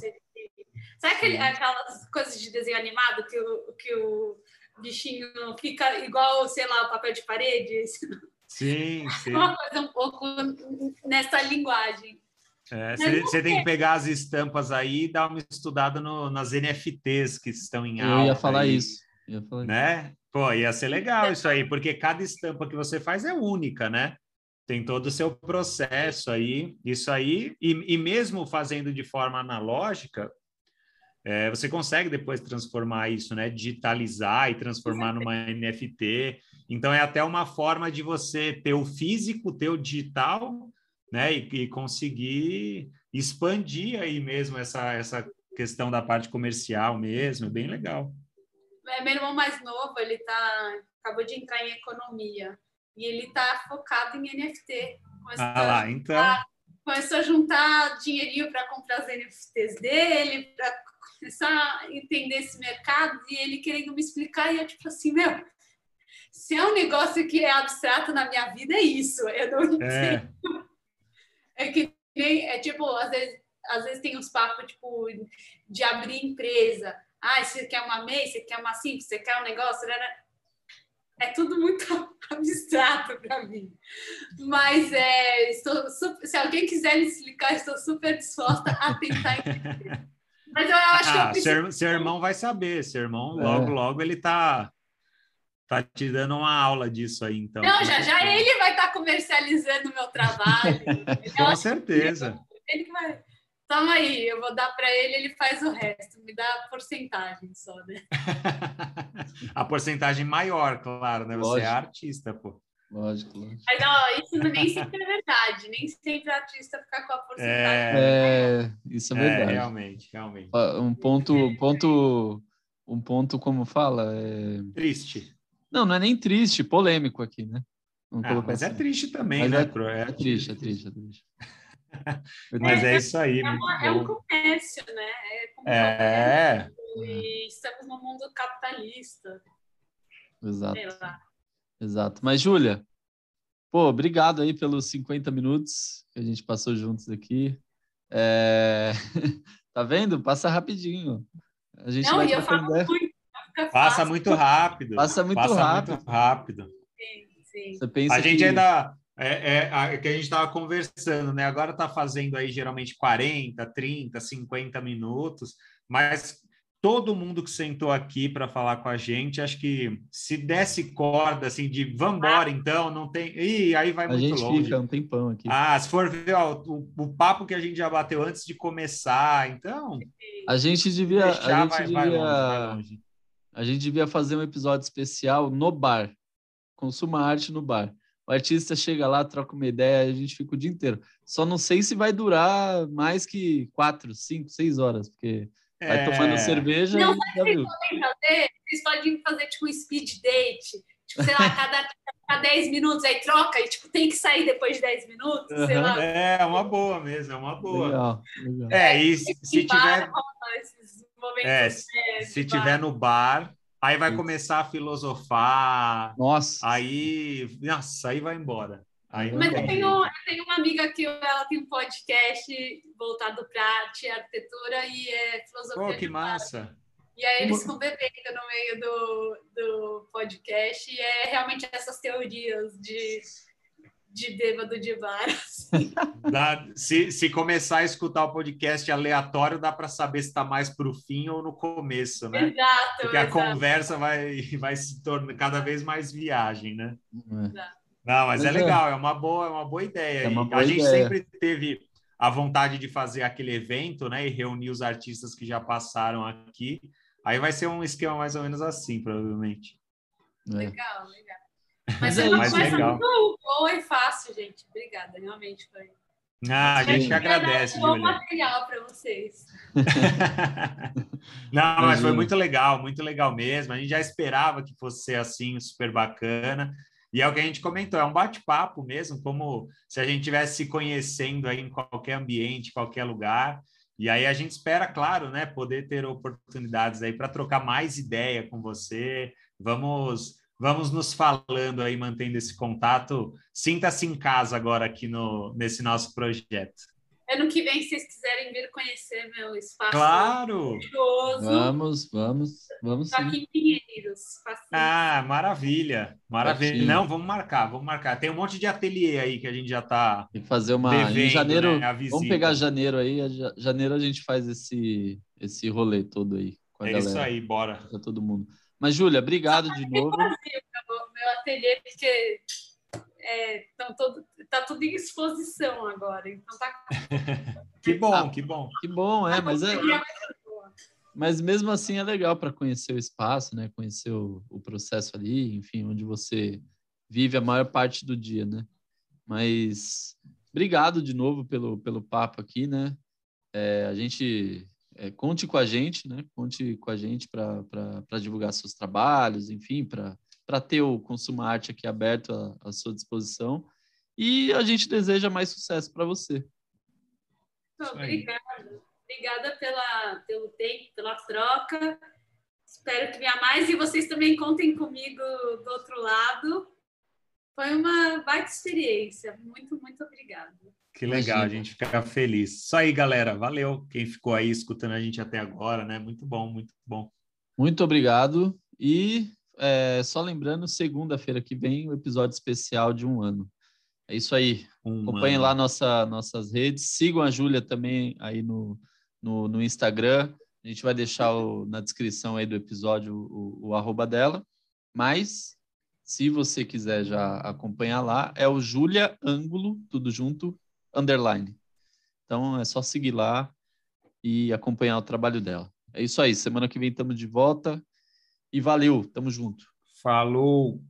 Sabe aquele, aquelas coisas de desenho animado que o, que o bichinho fica igual, sei lá, o papel de parede? Sim, sim. Uma coisa um pouco nessa linguagem. Você é, tem que pegar as estampas aí e dar uma estudada no, nas NFTs que estão em alta. Eu ia falar aí, isso. Ia falar né? Isso. Pô, ia ser legal isso aí, porque cada estampa que você faz é única, né? Tem todo o seu processo aí, isso aí, e, e mesmo fazendo de forma analógica, é, você consegue depois transformar isso, né? Digitalizar e transformar numa NFT. Então, é até uma forma de você ter o físico, ter o digital, né? E, e conseguir expandir aí mesmo essa, essa questão da parte comercial mesmo, é bem legal é, meu irmão mais novo, ele tá, acabou de entrar em economia e ele tá focado em NFT. Começou ah lá, então. A, começou a juntar dinheirinho para comprar os NFTs dele, para começar a entender esse mercado e ele querendo me explicar e eu tipo assim, meu, se é um negócio que é abstrato na minha vida, é isso. Eu não é. entendo. É, é que nem, é tipo, às vezes, às vezes tem uns papos, tipo, de abrir empresa. Ah, você quer uma MEI, você quer uma simples, você quer um negócio. É tudo muito abstrato para mim. Mas é, estou super, se alguém quiser me explicar, estou super disposta a tentar entender. Mas eu acho ah, que eu preciso... seu, seu irmão vai saber. Seu irmão, logo, é. logo, ele está tá te dando uma aula disso aí, então. Não, já, já ele vai estar tá comercializando o meu trabalho. Com certeza. Ele que vai toma aí, eu vou dar para ele, ele faz o resto, me dá a porcentagem só, né? a porcentagem maior, claro, né? Você é lógico. é artista, pô. Lógico, lógico. Mas ó, isso nem sempre é verdade, nem sempre o artista fica com a porcentagem. É, é isso é, é verdade. É, realmente, realmente. Um ponto, ponto, um ponto como fala? É... Triste. Não, não é nem triste, polêmico aqui, né? ah, mas é assim. é triste também, mas né? É, é, é, triste, é triste, é triste. mas é, isso aí. É, uma, é um comércio, né? É. é. E estamos no mundo capitalista. Exato. Exato. Mas, Júlia, pô, obrigado aí pelos 50 minutos que a gente passou juntos aqui. É... tá vendo? Passa rapidinho. A gente Não, vai eu falo muito. Passa muito rápido. Passa muito Passa rápido. Muito rápido. Sim, sim. Você pensa a gente que... ainda é, é, é, que a gente estava conversando, né? Agora está fazendo aí geralmente 40, 30, 50 minutos, mas todo mundo que sentou aqui para falar com a gente, acho que se desse corda assim de vambora, ah. então, não tem. Ih, aí vai a muito longe. A gente fica um tempão aqui. Ah, se for ver ó, o, o, papo que a gente já bateu antes de começar, então. A gente devia. a gente vai, devia... Vai longe, vai longe. A gente devia fazer um episódio especial no bar. Consuma arte no bar. O artista chega lá, troca uma ideia, a gente fica o dia inteiro. Só não sei se vai durar mais que quatro, cinco, seis horas, porque Vai é... tomando cerveja não, e já viu. Fazer, vocês podem fazer tipo um speed date. Tipo, sei lá, cada, cada 10 minutos aí troca e tipo, tem que sair depois de 10 minutos, uhum. sei lá. É, uma boa mesmo, é uma boa. Legal, legal. É, e se, se tiver... É, se tiver no bar, aí vai começar a filosofar. Nossa. Aí, nossa, aí vai embora. Aí Mas eu tenho, eu tenho uma amiga que ela tem um podcast voltado para arte e arquitetura e é filosofia. Oh, que massa! E aí eles ficam bebendo no meio do, do podcast e é realmente essas teorias de, de bêbado de bar. Assim. Dá, se, se começar a escutar o podcast aleatório, dá para saber se está mais para o fim ou no começo, né? Exato. Porque exato. a conversa vai, vai se tornando cada vez mais viagem, né? Exato. Não, mas, é, é legal, é uma boa, é uma boa ideia. É uma boa a gente ideia. sempre teve a vontade de fazer aquele evento, né, e reunir os artistas que já passaram aqui. Aí vai ser um esquema mais ou menos assim, provavelmente. É. Legal, legal. Mas é uma coisa legal. muito boa e fácil, gente. Obrigada, realmente foi. Ah, a gente agradece, Júlia. Um material para vocês. Não, mas foi muito legal, muito legal mesmo. A gente já esperava que fosse ser assim, super bacana. E é o que a gente comentou, é um bate-papo mesmo, como se a gente estivesse se conhecendo aí em qualquer ambiente, qualquer lugar. E aí a gente espera, claro, né, poder ter oportunidades aí para trocar mais ideia com você. Vamos vamos nos falando aí, mantendo esse contato. Sinta-se em casa agora aqui no nesse nosso projeto. Ano que vem, se vocês quiserem vir conhecer meu espaço. Claro! Vamos, vamos, vamos sim. Aqui em Pinheiros. Ah, maravilha, maravilha. Não, vamos marcar, vamos marcar. Tem um monte de ateliê aí que a gente já está. Tem que fazer uma. Devendo, em janeiro. Né, vamos pegar janeiro aí. Janeiro a gente faz esse, esse rolê todo aí. Com a é galera. isso aí, bora. Pra todo mundo. Mas, Júlia, obrigado de novo. Vazio, meu ateliê, porque é, então todo, tá tudo em exposição agora. Então tá. que bom, ah, que bom. Que bom, é, mas é. Mas mesmo assim é legal para conhecer o espaço, né? Conhecer o, o, processo ali, enfim, onde você vive a maior parte do dia, né? Mas obrigado de novo pelo, pelo papo aqui, né? É, a gente é, conte com a gente, né? Conte com a gente para divulgar seus trabalhos, enfim, para para ter o Consumo Arte aqui aberto à, à, sua disposição. E a gente deseja mais sucesso para você. Obrigada. Obrigada pela, pelo tempo, pela troca. Espero que venha mais e vocês também contem comigo do outro lado. Foi uma baita experiência. Muito, muito obrigada. Que legal, Imagina. a gente fica feliz. Isso aí, galera. Valeu quem ficou aí escutando a gente até agora, né? Muito bom, muito bom. Muito obrigado. E é, só lembrando, segunda-feira que vem, o um episódio especial de um ano. É isso aí. Um Acompanhem ano. lá nossa, nossas redes. Sigam a Júlia também aí no, no, no, Instagram. A gente vai deixar o, na descrição aí do episódio o, o arroba dela. Mas, se você quiser já acompanhar lá, é o Júlia Ângulo, tudo junto, underline. Então, é só seguir lá e acompanhar o trabalho dela. É isso aí. Semana que vem estamos de volta. E valeu, tamo junto. Falou.